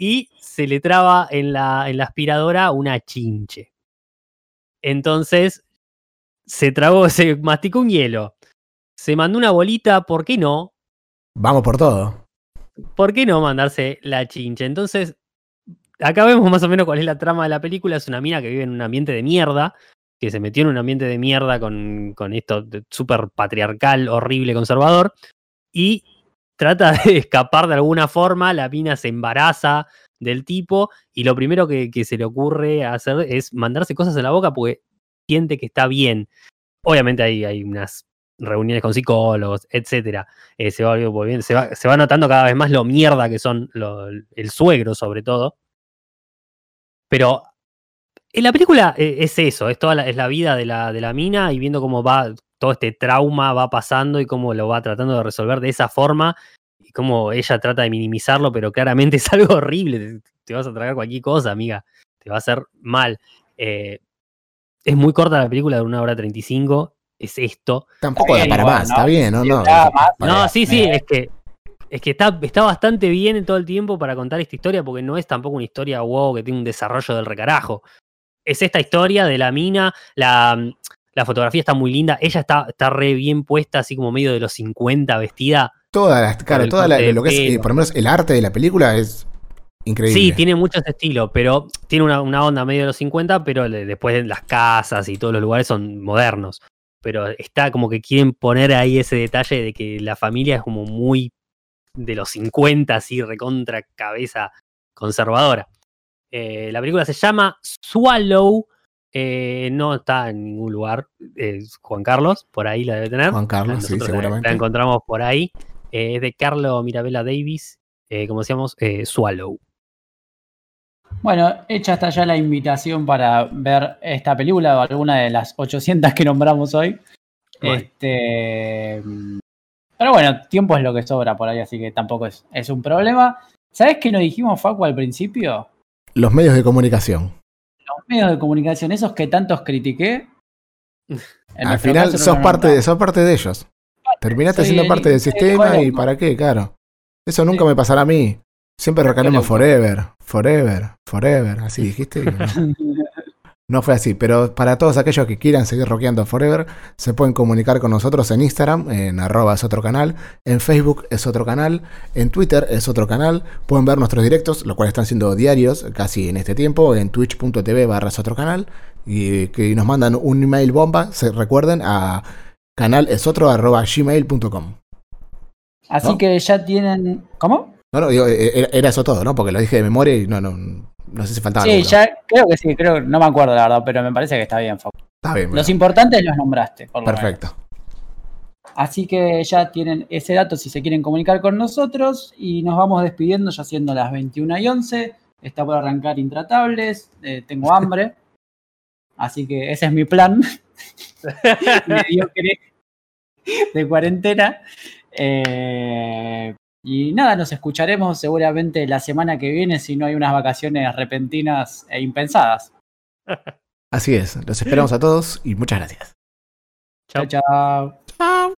y se le traba en la, en la aspiradora una chinche. Entonces, se tragó, se masticó un hielo, se mandó una bolita, ¿por qué no? Vamos por todo. ¿Por qué no mandarse la chinche? Entonces, acá vemos más o menos cuál es la trama de la película. Es una mina que vive en un ambiente de mierda, que se metió en un ambiente de mierda con, con esto súper patriarcal, horrible, conservador, y trata de escapar de alguna forma. La mina se embaraza del tipo, y lo primero que, se le ocurre hacer es mandarse cosas en la boca porque siente que está bien. Obviamente hay, hay unas reuniones con psicólogos, etcétera. Eh, se, va se, va, se va notando cada vez más lo mierda que son el suegro, sobre todo. Pero en la película eh, es eso, es toda la, es la vida de la, de la mina y viendo cómo va todo este trauma va pasando y cómo lo va tratando de resolver de esa forma y cómo ella trata de minimizarlo, pero claramente es algo horrible. Te, te vas a tragar cualquier cosa, amiga. Te va a hacer mal. Eh, es muy corta la película, de una hora 35. Es esto. Tampoco da para igual, más, ¿no? está bien, ¿no? No No, sí, sí, es que, es que está, está bastante bien en todo el tiempo para contar esta historia, porque no es tampoco una historia wow que tiene un desarrollo del recarajo. Es esta historia de la mina, la, la fotografía está muy linda, ella está, está re bien puesta, así como medio de los 50, vestida. Toda la, claro, toda la- lo que es, eh, por lo menos el arte de la película es increíble. Sí, tiene mucho ese estilo, pero tiene una, una onda medio de los 50, pero le- después las casas y todos los lugares son modernos. Pero está como que quieren poner ahí ese detalle de que la familia es como muy de los 50, así recontra cabeza conservadora. Eh, la película se llama Swallow. Eh, no está en ningún lugar. eh, Juan Carlos, por ahí la debe tener. Juan Carlos, sí, Nosotros la- seguramente. La, encontramos por ahí. Eh, es de Carlo Mirabella Davis. eh, como decíamos, eh, Swallow. Bueno, hecha está ya la invitación para ver esta película o alguna de las 800 que nombramos hoy. Bueno. Este, pero bueno, tiempo es lo que sobra por ahí, así que tampoco es, es un problema. ¿Sabes qué nos dijimos, Facu, al principio? Los medios de comunicación. Medios de comunicación, esos que tantos critiqué. Al final caso sos parte, de, sos parte de ellos. Terminaste Soy siendo el- parte del el sistema y para qué, claro. Eso nunca Sí. me pasará a mí. Siempre recanemos Colombo. forever, forever, forever. Así dijiste. no. No fue así, pero para todos aquellos que quieran seguir rockeando Forever, se pueden comunicar con nosotros en Instagram, en arroba es otro canal, en Facebook es otro canal, en Twitter es otro canal, pueden ver nuestros directos, lo cual están siendo diarios casi en este tiempo, en twitch.tv barra es otro canal, y que nos mandan un email bomba, se recuerden, a canal es otro arroba gmail.com. Así ¿No? que ya tienen. ¿Cómo? No, no, digo, eh, era eso todo, ¿no? Porque lo dije de memoria y no, no, no sé si faltaba Sí, alguno. ya creo que sí, creo, no me acuerdo la verdad, pero me parece que está bien, Facu. Está bien, Los importantes los nombraste, por lo menos. perfecto. Así que ya tienen ese dato si se quieren comunicar con nosotros y nos vamos despidiendo ya siendo las 21 y 11. Está por arrancar Intratables, eh, tengo hambre. Así que ese es mi plan mediocre de cuarentena. Eh, y nada, nos escucharemos seguramente la semana que viene si no hay unas vacaciones repentinas e impensadas. Así es, los esperamos a todos y muchas gracias. Chao, chao. Chao.